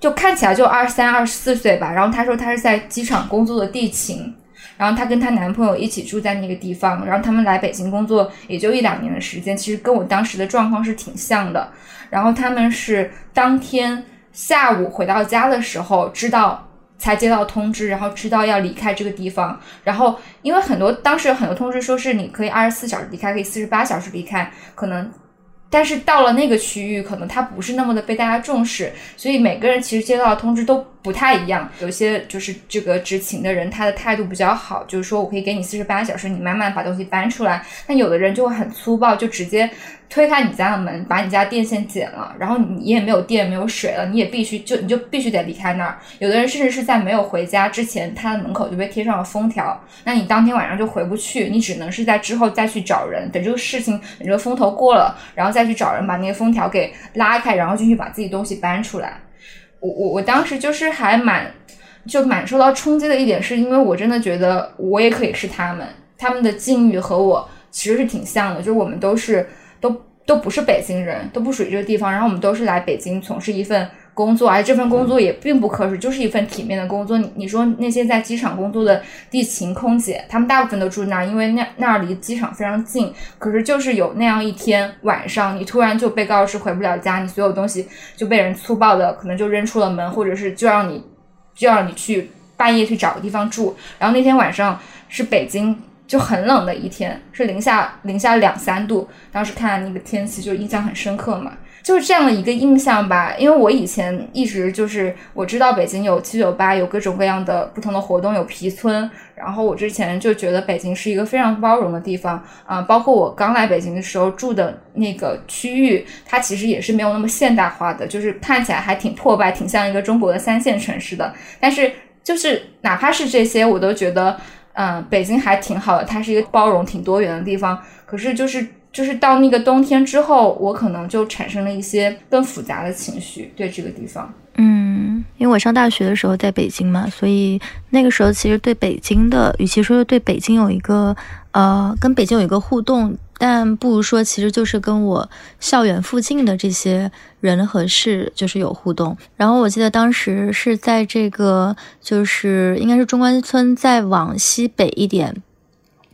就看起来就二十三、二十四岁吧。然后她说她是在机场工作的地勤，然后她跟她男朋友一起住在那个地方，然后他们来北京工作也就一两年的时间，其实跟我当时的状况是挺像的。然后他们是当天。下午回到家的时候，知道才接到通知，然后知道要离开这个地方。然后因为很多当时有很多通知说是你可以二十四小时离开，可以四十八小时离开，可能。但是到了那个区域，可能它不是那么的被大家重视，所以每个人其实接到的通知都不太一样。有些就是这个执勤的人，他的态度比较好，就是说我可以给你四十八小时，你慢慢把东西搬出来。但有的人就会很粗暴，就直接。推开你家的门，把你家电线剪了，然后你也没有电没有水了，你也必须就你就必须得离开那儿。有的人甚至是在没有回家之前，他的门口就被贴上了封条，那你当天晚上就回不去，你只能是在之后再去找人，等这个事情等这个风头过了，然后再去找人把那个封条给拉开，然后进去把自己东西搬出来。我我我当时就是还蛮就蛮受到冲击的一点，是因为我真的觉得我也可以是他们，他们的境遇和我其实是挺像的，就是我们都是。都都不是北京人，都不属于这个地方。然后我们都是来北京从事一份工作，而这份工作也并不可耻，就是一份体面的工作。你你说那些在机场工作的地勤空姐，他们大部分都住那儿，因为那那儿离机场非常近。可是就是有那样一天晚上，你突然就被告知回不了家，你所有东西就被人粗暴的可能就扔出了门，或者是就让你就让你去半夜去找个地方住。然后那天晚上是北京。就很冷的一天，是零下零下两三度。当时看那个天气，就印象很深刻嘛，就是这样的一个印象吧。因为我以前一直就是我知道北京有七九八，有各种各样的不同的活动，有皮村。然后我之前就觉得北京是一个非常包容的地方啊，包括我刚来北京的时候住的那个区域，它其实也是没有那么现代化的，就是看起来还挺破败，挺像一个中国的三线城市的。但是就是哪怕是这些，我都觉得。嗯，北京还挺好的，它是一个包容、挺多元的地方。可是，就是就是到那个冬天之后，我可能就产生了一些更复杂的情绪对这个地方。嗯，因为我上大学的时候在北京嘛，所以那个时候其实对北京的，与其说是对北京有一个呃，跟北京有一个互动。但不如说，其实就是跟我校园附近的这些人和事就是有互动。然后我记得当时是在这个，就是应该是中关村再往西北一点，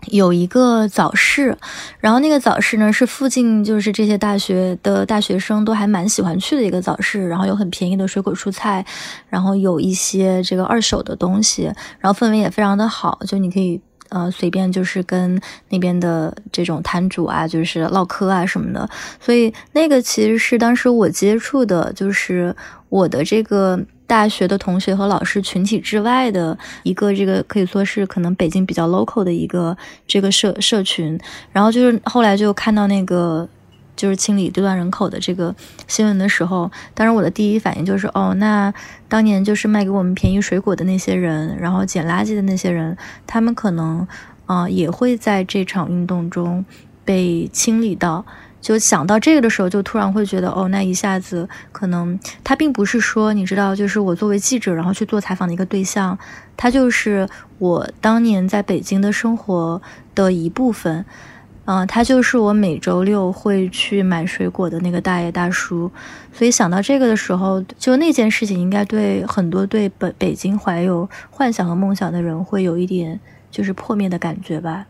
有一个早市。然后那个早市呢，是附近就是这些大学的大学生都还蛮喜欢去的一个早市。然后有很便宜的水果蔬菜，然后有一些这个二手的东西，然后氛围也非常的好，就你可以。呃，随便就是跟那边的这种摊主啊，就是唠嗑啊什么的，所以那个其实是当时我接触的，就是我的这个大学的同学和老师群体之外的一个这个可以说是可能北京比较 local 的一个这个社社群，然后就是后来就看到那个。就是清理低端人口的这个新闻的时候，当时我的第一反应就是，哦，那当年就是卖给我们便宜水果的那些人，然后捡垃圾的那些人，他们可能，啊，也会在这场运动中被清理到。就想到这个的时候，就突然会觉得，哦，那一下子可能他并不是说，你知道，就是我作为记者然后去做采访的一个对象，他就是我当年在北京的生活的一部分。嗯，他就是我每周六会去买水果的那个大爷大叔，所以想到这个的时候，就那件事情应该对很多对北北京怀有幻想和梦想的人会有一点就是破灭的感觉吧。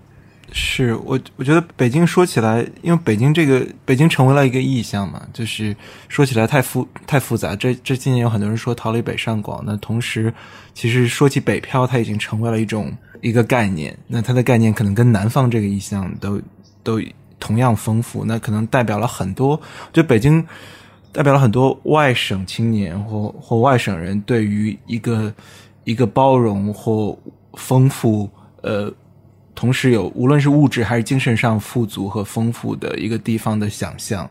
是我，我觉得北京说起来，因为北京这个北京成为了一个意象嘛，就是说起来太复太复杂。这这今年有很多人说逃离北上广，那同时其实说起北漂，它已经成为了一种一个概念。那它的概念可能跟南方这个意象都。都同样丰富，那可能代表了很多，就北京代表了很多外省青年或或外省人对于一个一个包容或丰富，呃，同时有无论是物质还是精神上富足和丰富的一个地方的想象。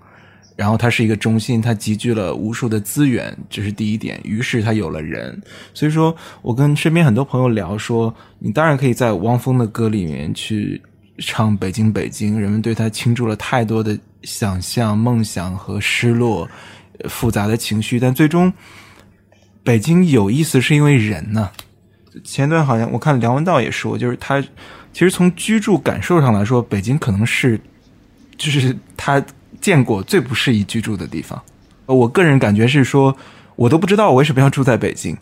然后它是一个中心，它集聚了无数的资源，这是第一点。于是它有了人，所以说我跟身边很多朋友聊说，你当然可以在汪峰的歌里面去唱《北京北京》，人们对他倾注了太多的想象、梦想和失落、复杂的情绪，但最终北京有意思是因为人呢。前段好像我看梁文道也说，就是他其实从居住感受上来说，北京可能是就是他见过最不适宜居住的地方。我个人感觉是说，我都不知道我为什么要住在北京。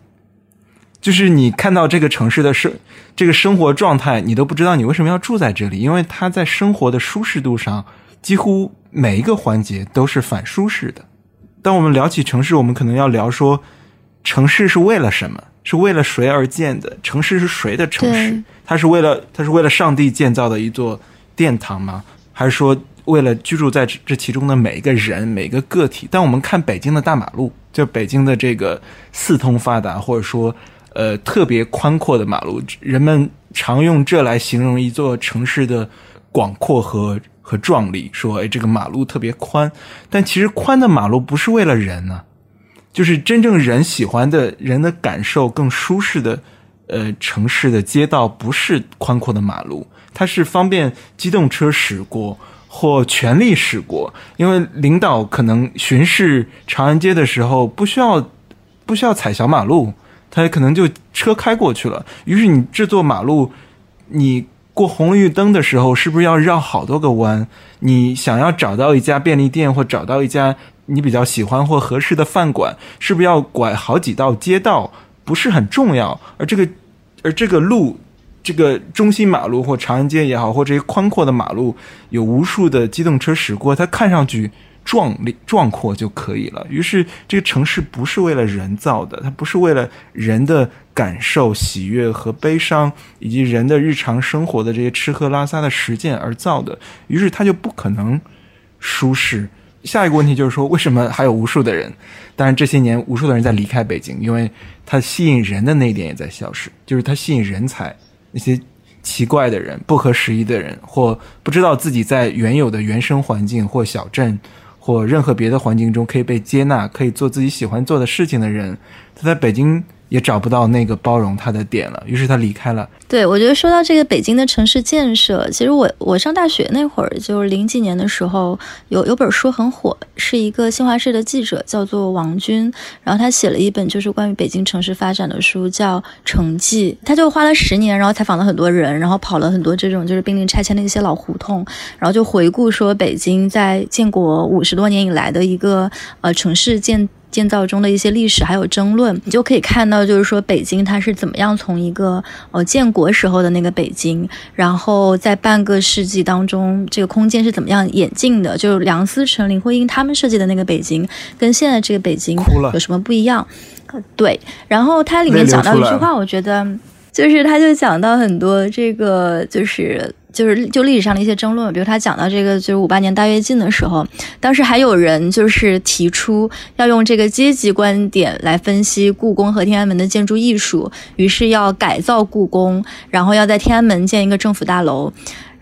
就是你看到这个城市的生这个生活状态，你都不知道你为什么要住在这里，因为他在生活的舒适度上，几乎每一个环节都是反舒适的。当我们聊起城市，我们可能要聊说，城市是为了什么？是为了谁而建的？城市是谁的城市？它是为了它是为了上帝建造的一座殿堂吗？还是说为了居住在这这其中的每一个人、每个个体？但我们看北京的大马路，就北京的这个四通发达，或者说呃特别宽阔的马路，人们常用这来形容一座城市的广阔和和壮丽，说哎这个马路特别宽，但其实宽的马路不是为了人呢、就是真正人喜欢的人的感受更舒适的，呃，城市的街道不是宽阔的马路，它是方便机动车驶过或权力驶过，因为领导可能巡视长安街的时候不需要不需要踩小马路，他可能就车开过去了。于是你这座马路，你过红绿灯的时候，是不是要绕好多个弯？你想要找到一家便利店或找到一家你比较喜欢或合适的饭馆，是不是要拐好几道街道？不是很重要。而这个，而这个路，这个中心马路或长安街也好，或这些宽阔的马路，有无数的机动车驶过，它看上去壮丽壮阔就可以了。于是，这个城市不是为了人造的，它不是为了人的感受、喜悦和悲伤，以及人的日常生活的这些吃喝拉撒的实践而造的。于是，它就不可能舒适。下一个问题就是说，为什么还有无数的人？当然，这些年无数的人在离开北京，因为它吸引人的那一点也在消失，就是它吸引人才，那些奇怪的人、不合时宜的人，或不知道自己在原有的原生环境或小镇或任何别的环境中可以被接纳、可以做自己喜欢做的事情的人，他在北京也找不到那个包容他的点了，于是他离开了。对，我觉得说到这个北京的城市建设，其实我我上大学那会儿，就是零几年的时候，有有本书很火，是一个新华社的记者叫做王军，然后他写了一本就是关于北京城市发展的书，叫《城记》，他就花了十年，然后采访了很多人，然后跑了很多这种就是濒临拆迁的一些老胡同，然后就回顾说北京在建国五十多年以来的一个呃城市建。建造中的一些历史还有争论，你就可以看到，就是说北京它是怎么样从一个呃建国时候的那个北京，然后在半个世纪当中，这个空间是怎么样演进的？就是梁思成、林徽因他们设计的那个北京，跟现在这个北京有什么不一样？呃对，然后它里面讲到一句话，我觉得就是他就讲到很多这个就是。就是就历史上的一些争论，比如他讲到这个，就是五八年大跃进的时候，当时还有人就是提出要用这个阶级观点来分析故宫和天安门的建筑艺术，于是要改造故宫，然后要在天安门建一个政府大楼。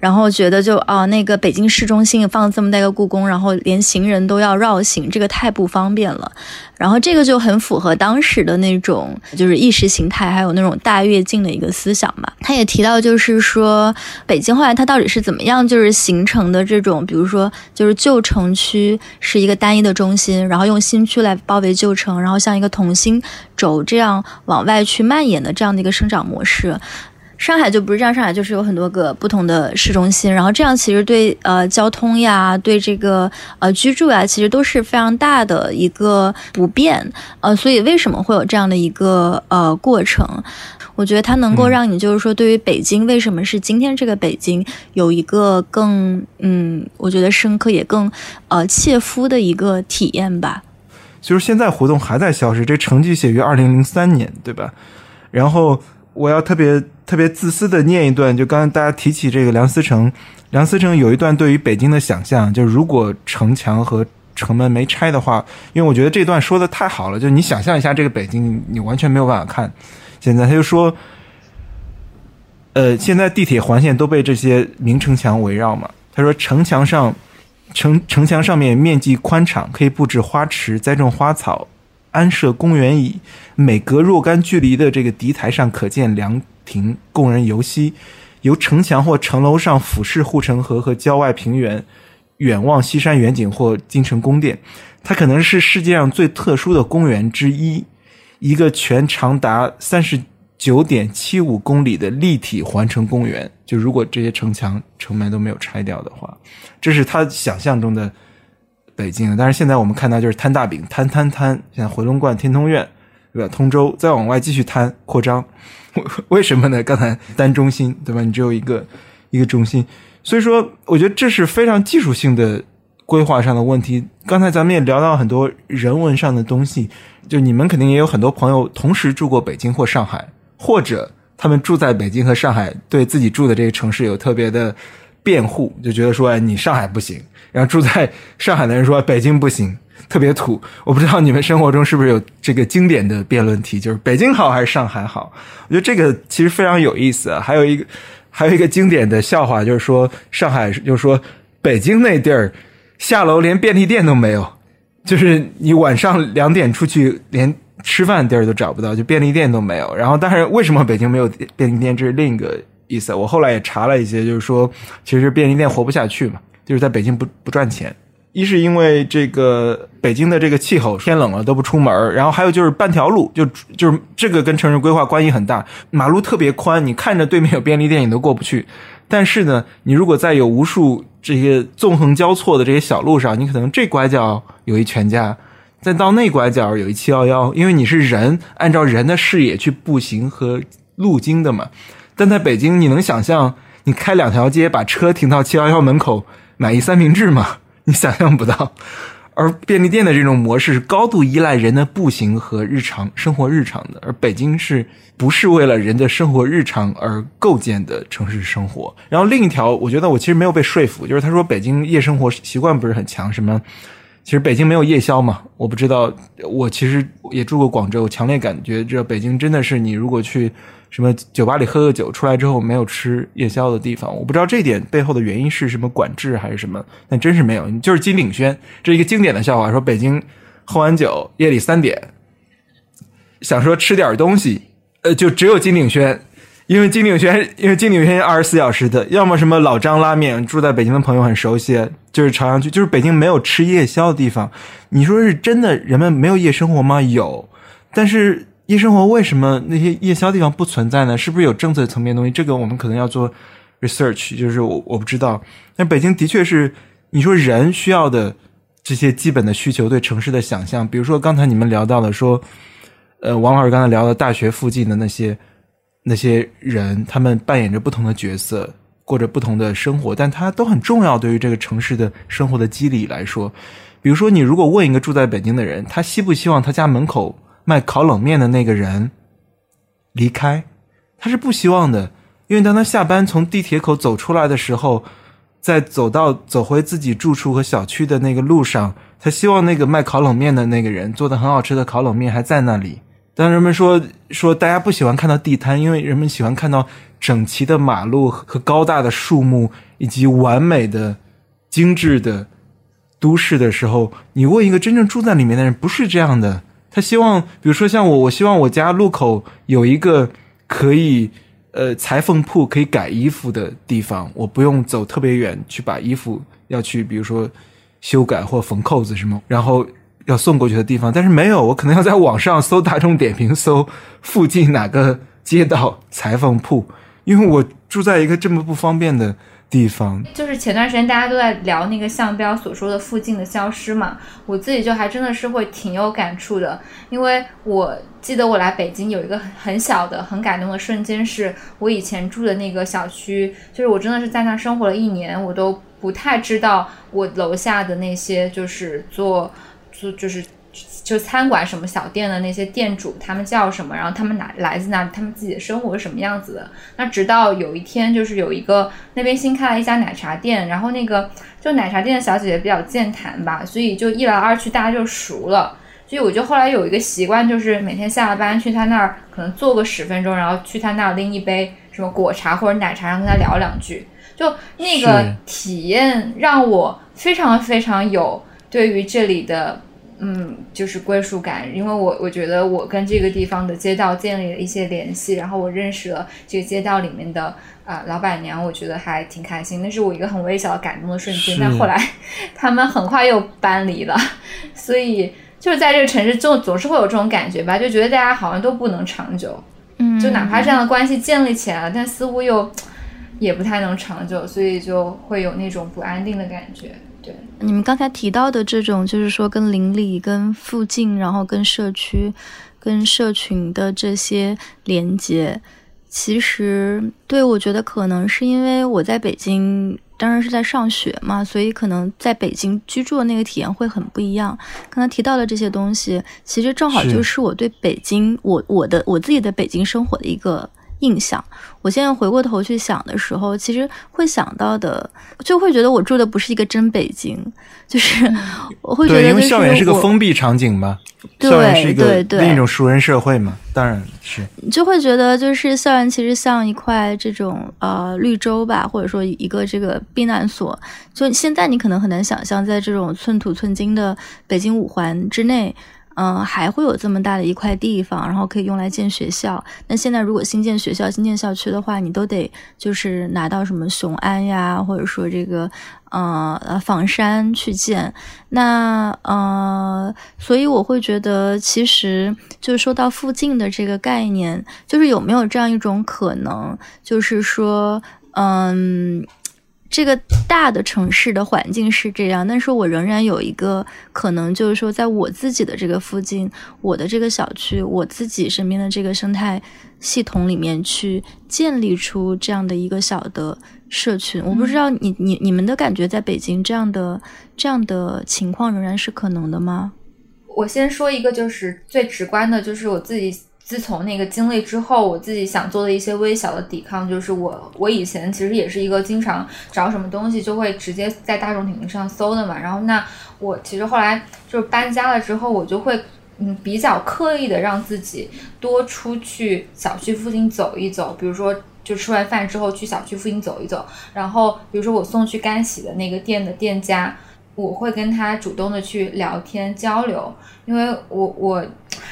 然后觉得就啊，那个北京市中心放这么大个故宫，然后连行人都要绕行，这个太不方便了。然后这个就很符合当时的那种就是意识形态，还有那种大跃进的一个思想嘛。他也提到，就是说北京后来它到底是怎么样，就是形成的这种，比如说就是旧城区是一个单一的中心，然后用新区来包围旧城，然后像一个同心轴这样往外去蔓延的这样的一个生长模式。上海就不是这样，上海就是有很多个不同的市中心，然后这样其实对呃交通呀，对这个呃居住呀，其实都是非常大的一个不便，呃，所以为什么会有这样的一个呃过程？我觉得它能够让你就是说，对于北京为什么是今天这个北京，有一个更嗯，我觉得深刻也更呃切肤的一个体验吧。就是现在活动还在消失，这成绩写于二零零三年，对吧？然后我要特别特别自私的念一段，就刚才大家提起这个梁思成，梁思成有一段对于北京的想象，就如果城墙和城门没拆的话，因为我觉得这段说的太好了，就你想象一下这个北京，你完全没有办法看。现在他就说，呃，现在地铁环线都被这些明城墙围绕嘛，他说城墙上城城墙上面面积宽敞，可以布置花池、栽种花草、安设公园椅。每隔若干距离的这个敌台上可见凉亭，供人游息。由城墙或城楼上俯视护城河和郊外平原，远望西山远景或京城宫殿。它可能是世界上最特殊的公园之一，一个全长达三十九点七五公里的立体环城公园。就如果这些城墙、城门都没有拆掉的话，这是他想象中的北京。但是现在我们看到就是摊大饼，摊摊摊，像回龙观、天通苑，对吧？通州再往外继续摊扩张，为什么呢？刚才单中心，对吧？你只有一个一个中心，所以说我觉得这是非常技术性的规划上的问题。刚才咱们也聊到很多人文上的东西，就你们肯定也有很多朋友同时住过北京或上海，或者。他们住在北京和上海，对自己住的这个城市有特别的辩护，就觉得说，哎，你上海不行。然后住在上海的人说，北京不行，特别土。我不知道你们生活中是不是有这个经典的辩论题，就是北京好还是上海好？我觉得这个其实非常有意思啊。还有一个，还有一个经典的笑话，就是说上海，就是说北京那地儿下楼连便利店都没有，就是你晚上两点出去连。吃饭地儿都找不到，就便利店都没有。然后，但是为什么北京没有便利店？这是另一个意思。我后来也查了一些，就是说，其实便利店活不下去嘛，就是在北京不不赚钱。一是因为这个北京的这个气候，天冷了都不出门然后还有就是半条路，就就是这个跟城市规划关系很大。马路特别宽，你看着对面有便利店，你都过不去。但是呢，你如果在有无数这些纵横交错的这些小路上，你可能这拐角有一全家。再到那拐角有一七幺幺，因为你是人，按照人的视野去步行和路经的嘛。但在北京，你能想象你开两条街把车停到七幺幺门口买一三明治吗？你想象不到。而便利店的这种模式是高度依赖人的步行和日常生活日常的，而北京是不是为了人的生活日常而构建的城市生活？然后另一条，我觉得我其实没有被说服，就是他说北京夜生活习惯不是很强，什么？其实北京没有夜宵嘛？我不知道。我其实也住过广州，我强烈感觉这北京真的是你如果去什么酒吧里喝个酒，出来之后没有吃夜宵的地方。我不知道这点背后的原因是什么管制还是什么，但真是没有。就是金鼎轩，这是一个经典的笑话，说北京喝完酒夜里三点想说吃点东西，呃，就只有金鼎轩。因为金鼎轩，因为金鼎轩二十四小时的，要么什么老张拉面，住在北京的朋友很熟悉，就是朝阳区，就是北京没有吃夜宵的地方。你说是真的，人们没有夜生活吗？有，但是夜生活为什么那些夜宵地方不存在呢？是不是有政策层面的东西？这个我们可能要做 research，就是我我不知道。但北京的确是，你说人需要的这些基本的需求，对城市的想象，比如说刚才你们聊到的说，呃，王老师刚才聊的大学附近的那些。那些人，他们扮演着不同的角色，过着不同的生活，但他都很重要。对于这个城市的生活的机理来说，比如说，你如果问一个住在北京的人，他希不希望他家门口卖烤冷面的那个人离开？他是不希望的，因为当他下班从地铁口走出来的时候，在走到走回自己住处和小区的那个路上，他希望那个卖烤冷面的那个人做的很好吃的烤冷面还在那里。当人们说说大家不喜欢看到地摊，因为人们喜欢看到整齐的马路和高大的树木以及完美的、精致的都市的时候，你问一个真正住在里面的人，不是这样的。他希望，比如说像我，我希望我家路口有一个可以呃裁缝铺，可以改衣服的地方，我不用走特别远去把衣服要去，比如说修改或缝扣子什么，然后。要送过去的地方，但是没有，我可能要在网上搜大众点评，搜附近哪个街道裁缝铺，因为我住在一个这么不方便的地方。就是前段时间大家都在聊那个向标所说的附近的消失嘛，我自己就还真的是会挺有感触的，因为我记得我来北京有一个很小的很感动的瞬间，是我以前住的那个小区，就是我真的是在那生活了一年，我都不太知道我楼下的那些就是做。就就是就餐馆什么小店的那些店主，他们叫什么？然后他们哪来自哪里？他们自己的生活是什么样子的？那直到有一天，就是有一个那边新开了一家奶茶店，然后那个就奶茶店的小姐姐比较健谈吧，所以就一来二去大家就熟了。所以我就后来有一个习惯，就是每天下了班去他那儿，可能坐个十分钟，然后去他那儿拎一杯什么果茶或者奶茶，然后跟他聊两句。就那个体验让我非常非常有对于这里的嗯就是归属感，因为我我觉得我跟这个地方的街道建立了一些联系，然后我认识了这个街道里面的啊、老板娘，我觉得还挺开心，那是我一个很微小的感动的瞬间。但后来他们很快又搬离了，所以就是在这个城市总总是会有这种感觉吧，就觉得大家好像都不能长久。嗯，就哪怕这样的关系建立起来了，但似乎又也不太能长久，所以就会有那种不安定的感觉。对，你们刚才提到的这种，就是说跟邻里、跟附近，然后跟社区、跟社群的这些连接，其实对我觉得可能是因为我在北京，当然是在上学嘛，所以可能在北京居住的那个体验会很不一样。刚才提到的这些东西，其实正好就是我对北京，我我的我自己的北京生活的一个印象。我现在回过头去想的时候，其实会想到的，就会觉得我住的不是一个真北京，就是我会觉，得因为校园是个封闭场景嘛，对校园是一个对对另一种熟人社会嘛，当然是就会觉得就是校园其实像一块这种呃绿洲吧，或者说一个这个避难所。就现在你可能很难想象，在这种寸土寸金的北京五环之内。嗯，还会有这么大的一块地方，然后可以用来建学校。那现在如果新建学校、新建校区的话，你都得就是拿到什么雄安呀，或者说这个呃呃房山去建。那呃，所以我会觉得，其实就是说到附近的这个概念，就是有没有这样一种可能，就是说，嗯。这个大的城市的环境是这样，但是我仍然有一个可能，就是说，在我自己的这个附近，我的这个小区，我自己身边的这个生态系统里面去建立出这样的一个小的社群。我不知道你你你们的感觉，在北京这样的这样的情况仍然是可能的吗？我先说一个，就是最直观的，就是我自己自从那个经历之后，我自己想做的一些微小的抵抗，就是我我以前其实也是一个经常找什么东西就会直接在大众点评上搜的嘛，然后那我其实后来就是搬家了之后，我就会。嗯，比较刻意的让自己多出去小区附近走一走，比如说就吃完饭之后去小区附近走一走，然后比如说我送去干洗的那个店的店家，我会跟他主动的去聊天交流，因为我我，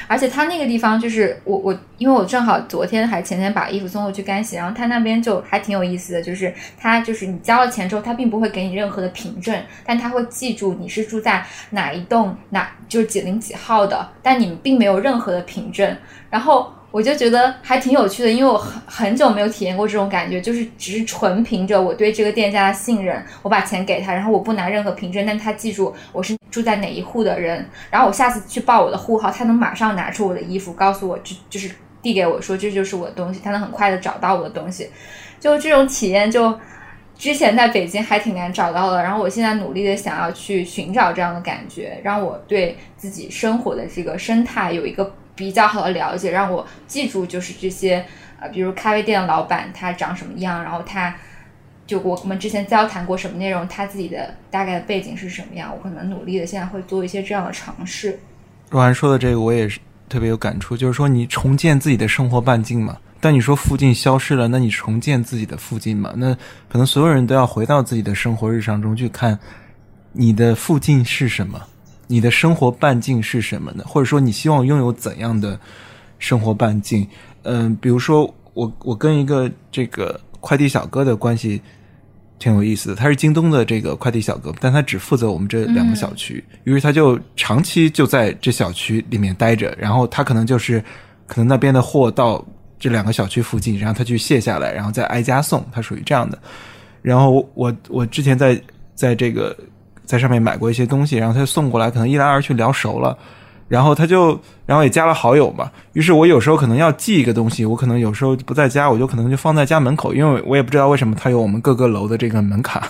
而且他那个地方就是我我，因为我正好昨天还前天把衣服送过去干洗，然后他那边就还挺有意思的，就是他就是你交了钱之后，他并不会给你任何的凭证，但他会记住你是住在哪一栋哪就是几零几号的，但你们并没有任何的凭证，然后。我就觉得还挺有趣的，因为我很很久没有体验过这种感觉，就是只是纯凭着我对这个店家的信任，我把钱给他，然后我不拿任何凭证，但他记住我是住在哪一户的人，然后我下次去报我的户号，他能马上拿出我的衣服，告诉我就就是递给我说这就是我的东西，他能很快的找到我的东西，就这种体验就。之前在北京还挺难找到的，然后我现在努力的想要去寻找这样的感觉，让我对自己生活的这个生态有一个比较好的了解，让我记住就是这些呃，比如咖啡店的老板他长什么样，然后他就我们之前交谈过什么内容，他自己的大概的背景是什么样，我可能努力的现在会做一些这样的尝试。若涵说的这个，我也是特别有感触，就是说你重建自己的生活半径嘛。但你说附近消失了，那你重建自己的附近嘛？那可能所有人都要回到自己的生活日常中去看，你的附近是什么，你的生活半径是什么呢？或者说你希望拥有怎样的生活半径？嗯，比如说我我跟一个这个快递小哥的关系挺有意思的，他是京东的这个快递小哥，但他只负责我们这两个小区，于是他就长期就在这小区里面待着，然后他可能就是可能那边的货到。这两个小区附近，然后他去卸下来，然后再挨家送，他属于这样的。然后我我之前在在这个在上面买过一些东西，然后他就送过来，可能一来二去聊熟了，然后他就然后也加了好友嘛。于是我有时候可能要寄一个东西，我可能有时候不在家，我就可能就放在家门口，因为我也不知道为什么他有我们各个楼的这个门卡，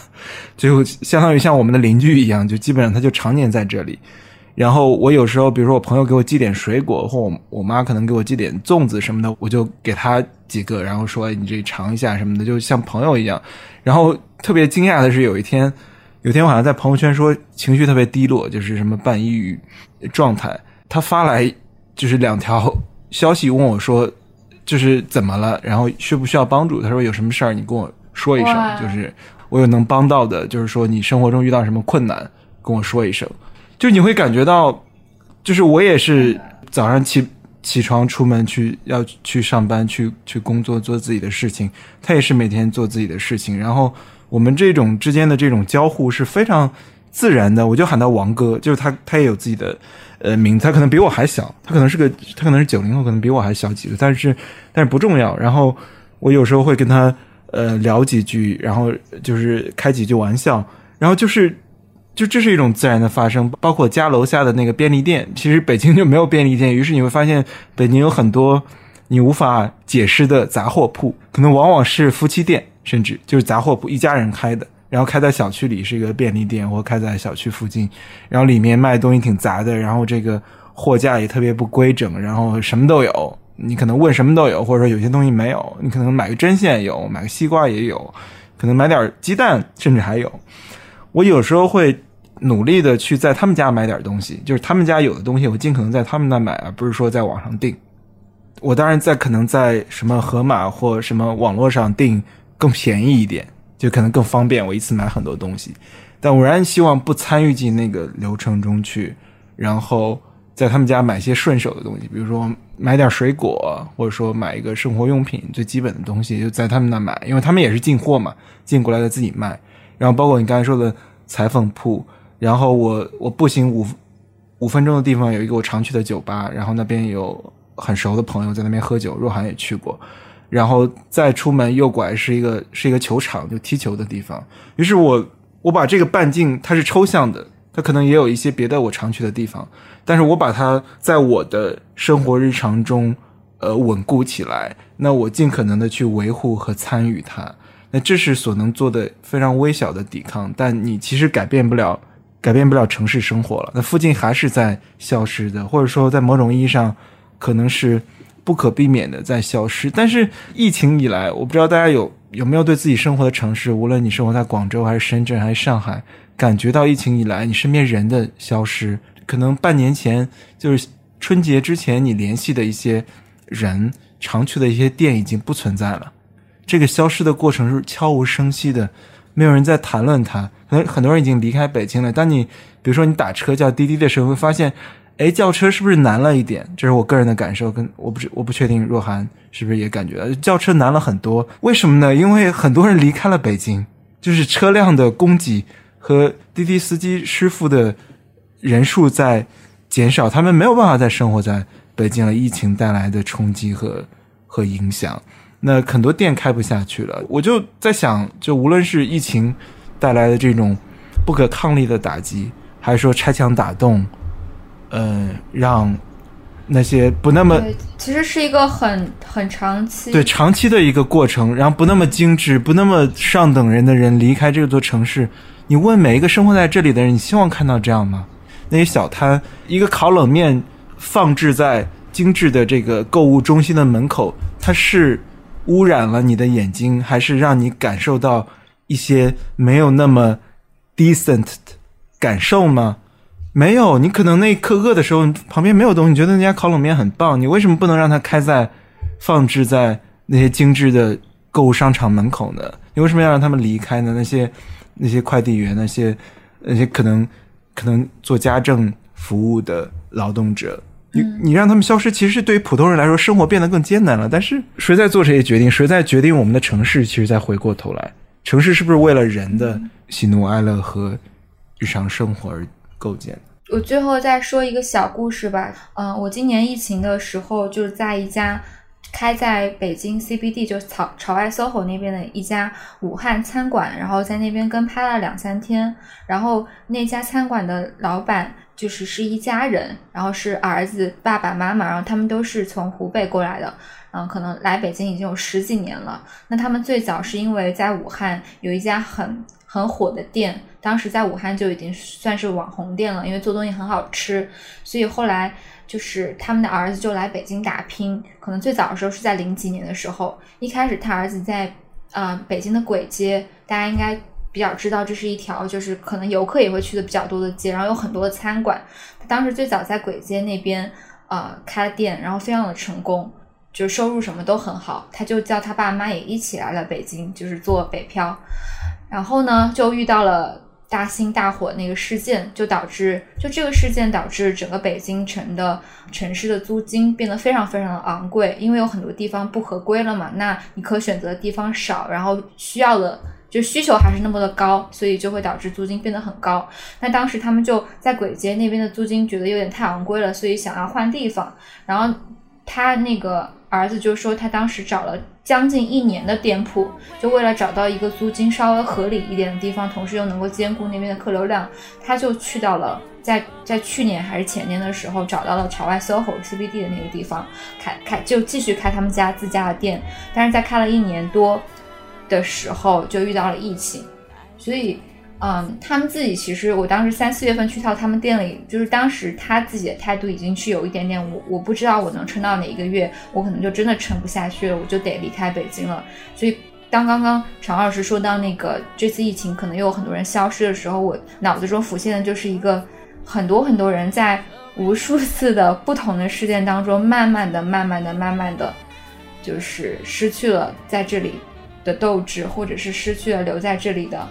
就相当于像我们的邻居一样，就基本上他就常年在这里。然后我有时候，比如说我朋友给我寄点水果，或我我妈可能给我寄点粽子什么的，我就给他几个，然后说你这尝一下什么的，就像朋友一样。然后特别惊讶的是，有一天，有天我好像在朋友圈说情绪特别低落，就是什么半抑郁状态，他发来就是两条消息问我说，就是怎么了，然后需不需要帮助？他说有什么事儿你跟我说一声，就是。我有能帮到的，就是说你生活中遇到什么困难，跟我说一声，就你会感觉到，就是我也是早上起起床出门去要去上班去去工作做自己的事情，他也是每天做自己的事情，然后我们这种之间的这种交互是非常自然的，我就喊他王哥，就是他他也有自己的呃名字，他可能比我还小，他可能是个他可能是九零后，可能比我还小几岁，但是但是不重要，然后我有时候会跟他。呃，聊几句，然后就是开几句玩笑，然后就是，就这是一种自然的发生。包括家楼下的那个便利店，其实北京就没有便利店，于是你会发现北京有很多你无法解释的杂货铺，可能往往是夫妻店，甚至就是杂货铺，一家人开的，然后开在小区里是一个便利店，或开在小区附近，然后里面卖东西挺杂的，然后这个货架也特别不规整，然后什么都有。你可能问什么都有，或者说有些东西没有，你可能买个针线有，买个西瓜也有，可能买点鸡蛋甚至还有。我有时候会努力的去在他们家买点东西，就是他们家有的东西，我尽可能在他们那买，而不是说在网上订。我当然在可能在什么盒马或什么网络上订更便宜一点，就可能更方便，我一次买很多东西。但我仍然希望不参与进那个流程中去，然后。在他们家买些顺手的东西，比如说买点水果，或者说买一个生活用品最基本的东西，就在他们那买，因为他们也是进货嘛，进过来的自己卖。然后包括你刚才说的裁缝铺，然后我我步行五五分钟的地方有一个我常去的酒吧，然后那边有很熟的朋友在那边喝酒，若涵也去过。然后再出门右拐是一个是一个球场，就踢球的地方。于是我我把这个半径它是抽象的。它可能也有一些别的我常去的地方，但是我把它在我的生活日常中，呃，稳固起来。那我尽可能的去维护和参与它。那这是所能做的非常微小的抵抗，但你其实改变不了，改变不了城市生活了。那附近还是在消失的，或者说在某种意义上，可能是不可避免的在消失。但是疫情以来，我不知道大家有有没有对自己生活的城市，无论你生活在广州还是深圳还是上海。感觉到疫情以来，你身边人的消失，可能半年前就是春节之前你联系的一些人，常去的一些店已经不存在了。这个消失的过程是悄无声息的，没有人在谈论它。可能很多人已经离开北京了。当你比如说你打车叫滴滴的时候，会发现，哎，轿车是不是难了一点？这是我个人的感受，跟我不知我不确定若涵是不是也感觉轿车难了很多？为什么呢？因为很多人离开了北京，就是车辆的供给。和滴滴司机师傅的人数在减少，他们没有办法再生活在北京了。疫情带来的冲击和和影响，那很多店开不下去了。我就在想，就无论是疫情带来的这种不可抗力的打击，还是说拆墙打洞，嗯，让那些不那么其实是一个很很长期对长期的一个过程，然后不那么精致、不那么上等人的人离开这座城市。你问每一个生活在这里的人，你希望看到这样吗？那些小摊，一个烤冷面放置在精致的这个购物中心的门口，它是污染了你的眼睛，还是让你感受到一些没有那么 decent 的感受吗？没有，你可能那一刻饿的时候，旁边没有东西，你觉得那家烤冷面很棒，你为什么不能让它开在放置在那些精致的购物商场门口呢？你为什么要让他们离开呢？那些。那些快递员，那些那些可能可能做家政服务的劳动者，你你让他们消失，其实是对于普通人来说，生活变得更艰难了。但是谁在做这些决定？谁在决定我们的城市？其实再回过头来，城市是不是为了人的喜怒哀乐和日常生活而构建？我最后再说一个小故事吧。嗯，我今年疫情的时候，就是在一家。开在北京 CBD 就朝朝外 SOHO 那边的一家武汉餐馆，然后在那边跟拍了两三天。然后那家餐馆的老板就是是一家人，然后是儿子、爸爸妈妈，然后他们都是从湖北过来的，嗯，可能来北京已经有十几年了。那他们最早是因为在武汉有一家很很火的店，当时在武汉就已经算是网红店了，因为做东西很好吃，所以后来。就是他们的儿子就来北京打拼，可能最早的时候是在零几年的时候。一开始他儿子在啊北京的簋街，大家应该比较知道，这是一条就是可能游客也会去的比较多的街，然后有很多的餐馆。他当时最早在簋街那边啊开了店，然后非常的成功，就收入什么都很好。他就叫他爸妈也一起来了北京，就是做北漂。然后呢就遇到了大兴大火那个事件，就导致就这个事件导致整个北京城的城市的租金变得非常非常的昂贵，因为有很多地方不合规了嘛，那你可选择的地方少，然后需要的。就需求还是那么的高，所以就会导致租金变得很高。那当时他们就在簋街那边的租金觉得有点太昂贵了，所以想要换地方。然后他那个儿子就说，他当时找了将近一年的店铺，就为了找到一个租金稍微合理一点的地方，同时又能够兼顾那边的客流量，他就去到了在在去年还是前年的时候找到了朝外 SOHO CBD 的那个地方开开就继续开他们家自家的店，但是在开了一年多。的时候就遇到了疫情，所以，嗯，他们自己其实，我当时三四月份去到他们店里，就是当时他自己的态度已经是有一点点，我我不知道我能撑到哪一个月，我可能就真的撑不下去了，我就得离开北京了。所以，当刚刚常老师说到那个这次疫情可能又有很多人消失的时候，我脑子中浮现的就是一个很多很多人在无数次的不同的事件当中，慢慢的、慢慢的、慢慢的，就是失去了在这里。的斗志，或者是失去了留在这里的，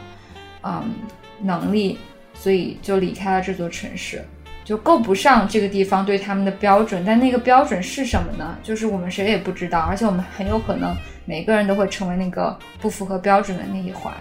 嗯，能力，所以就离开了这座城市，就够不上这个地方对他们的标准。但那个标准是什么呢？就是我们谁也不知道，而且我们很有可能每个人都会成为那个不符合标准的那一环。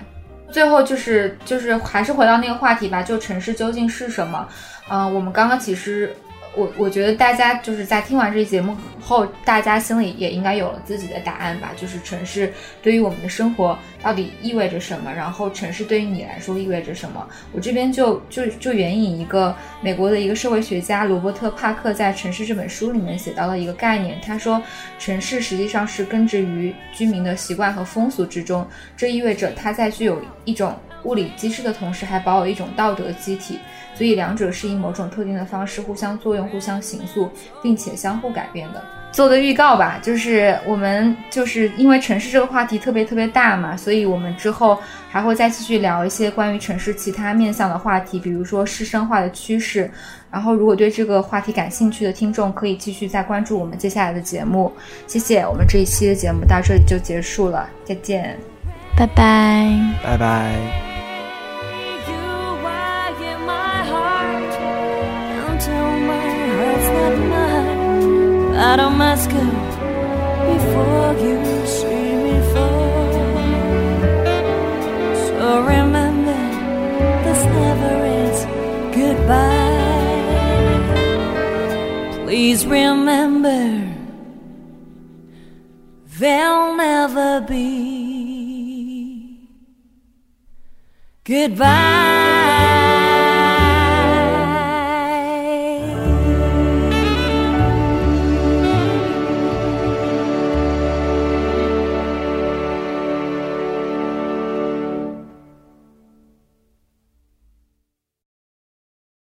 最后就是就是还是回到那个话题吧，就城市究竟是什么？嗯，我们刚刚其实。我我觉得大家就是在听完这节目后，大家心里也应该有了自己的答案吧。就是城市对于我们的生活到底意味着什么？然后城市对于你来说意味着什么？我这边就就就援引一个美国的一个社会学家罗伯特帕克在《城市》这本书里面写到了一个概念。他说，城市实际上是根植于居民的习惯和风俗之中，这意味着它在具有一种物理机制的同时，还保有一种道德机体。所以两者是以某种特定的方式互相作用、互相形塑，并且相互改变的。做个预告吧，就是我们就是因为城市这个话题特别特别大嘛，所以我们之后还会再继续聊一些关于城市其他面向的话题，比如说市生化的趋势。然后，如果对这个话题感兴趣的听众，可以继续再关注我们接下来的节目。谢谢，我们这一期的节目到这里就结束了，再见，拜拜，拜拜。I don't must go before you see me fall. So remember, this never is goodbye. Please remember, there'll never be goodbye.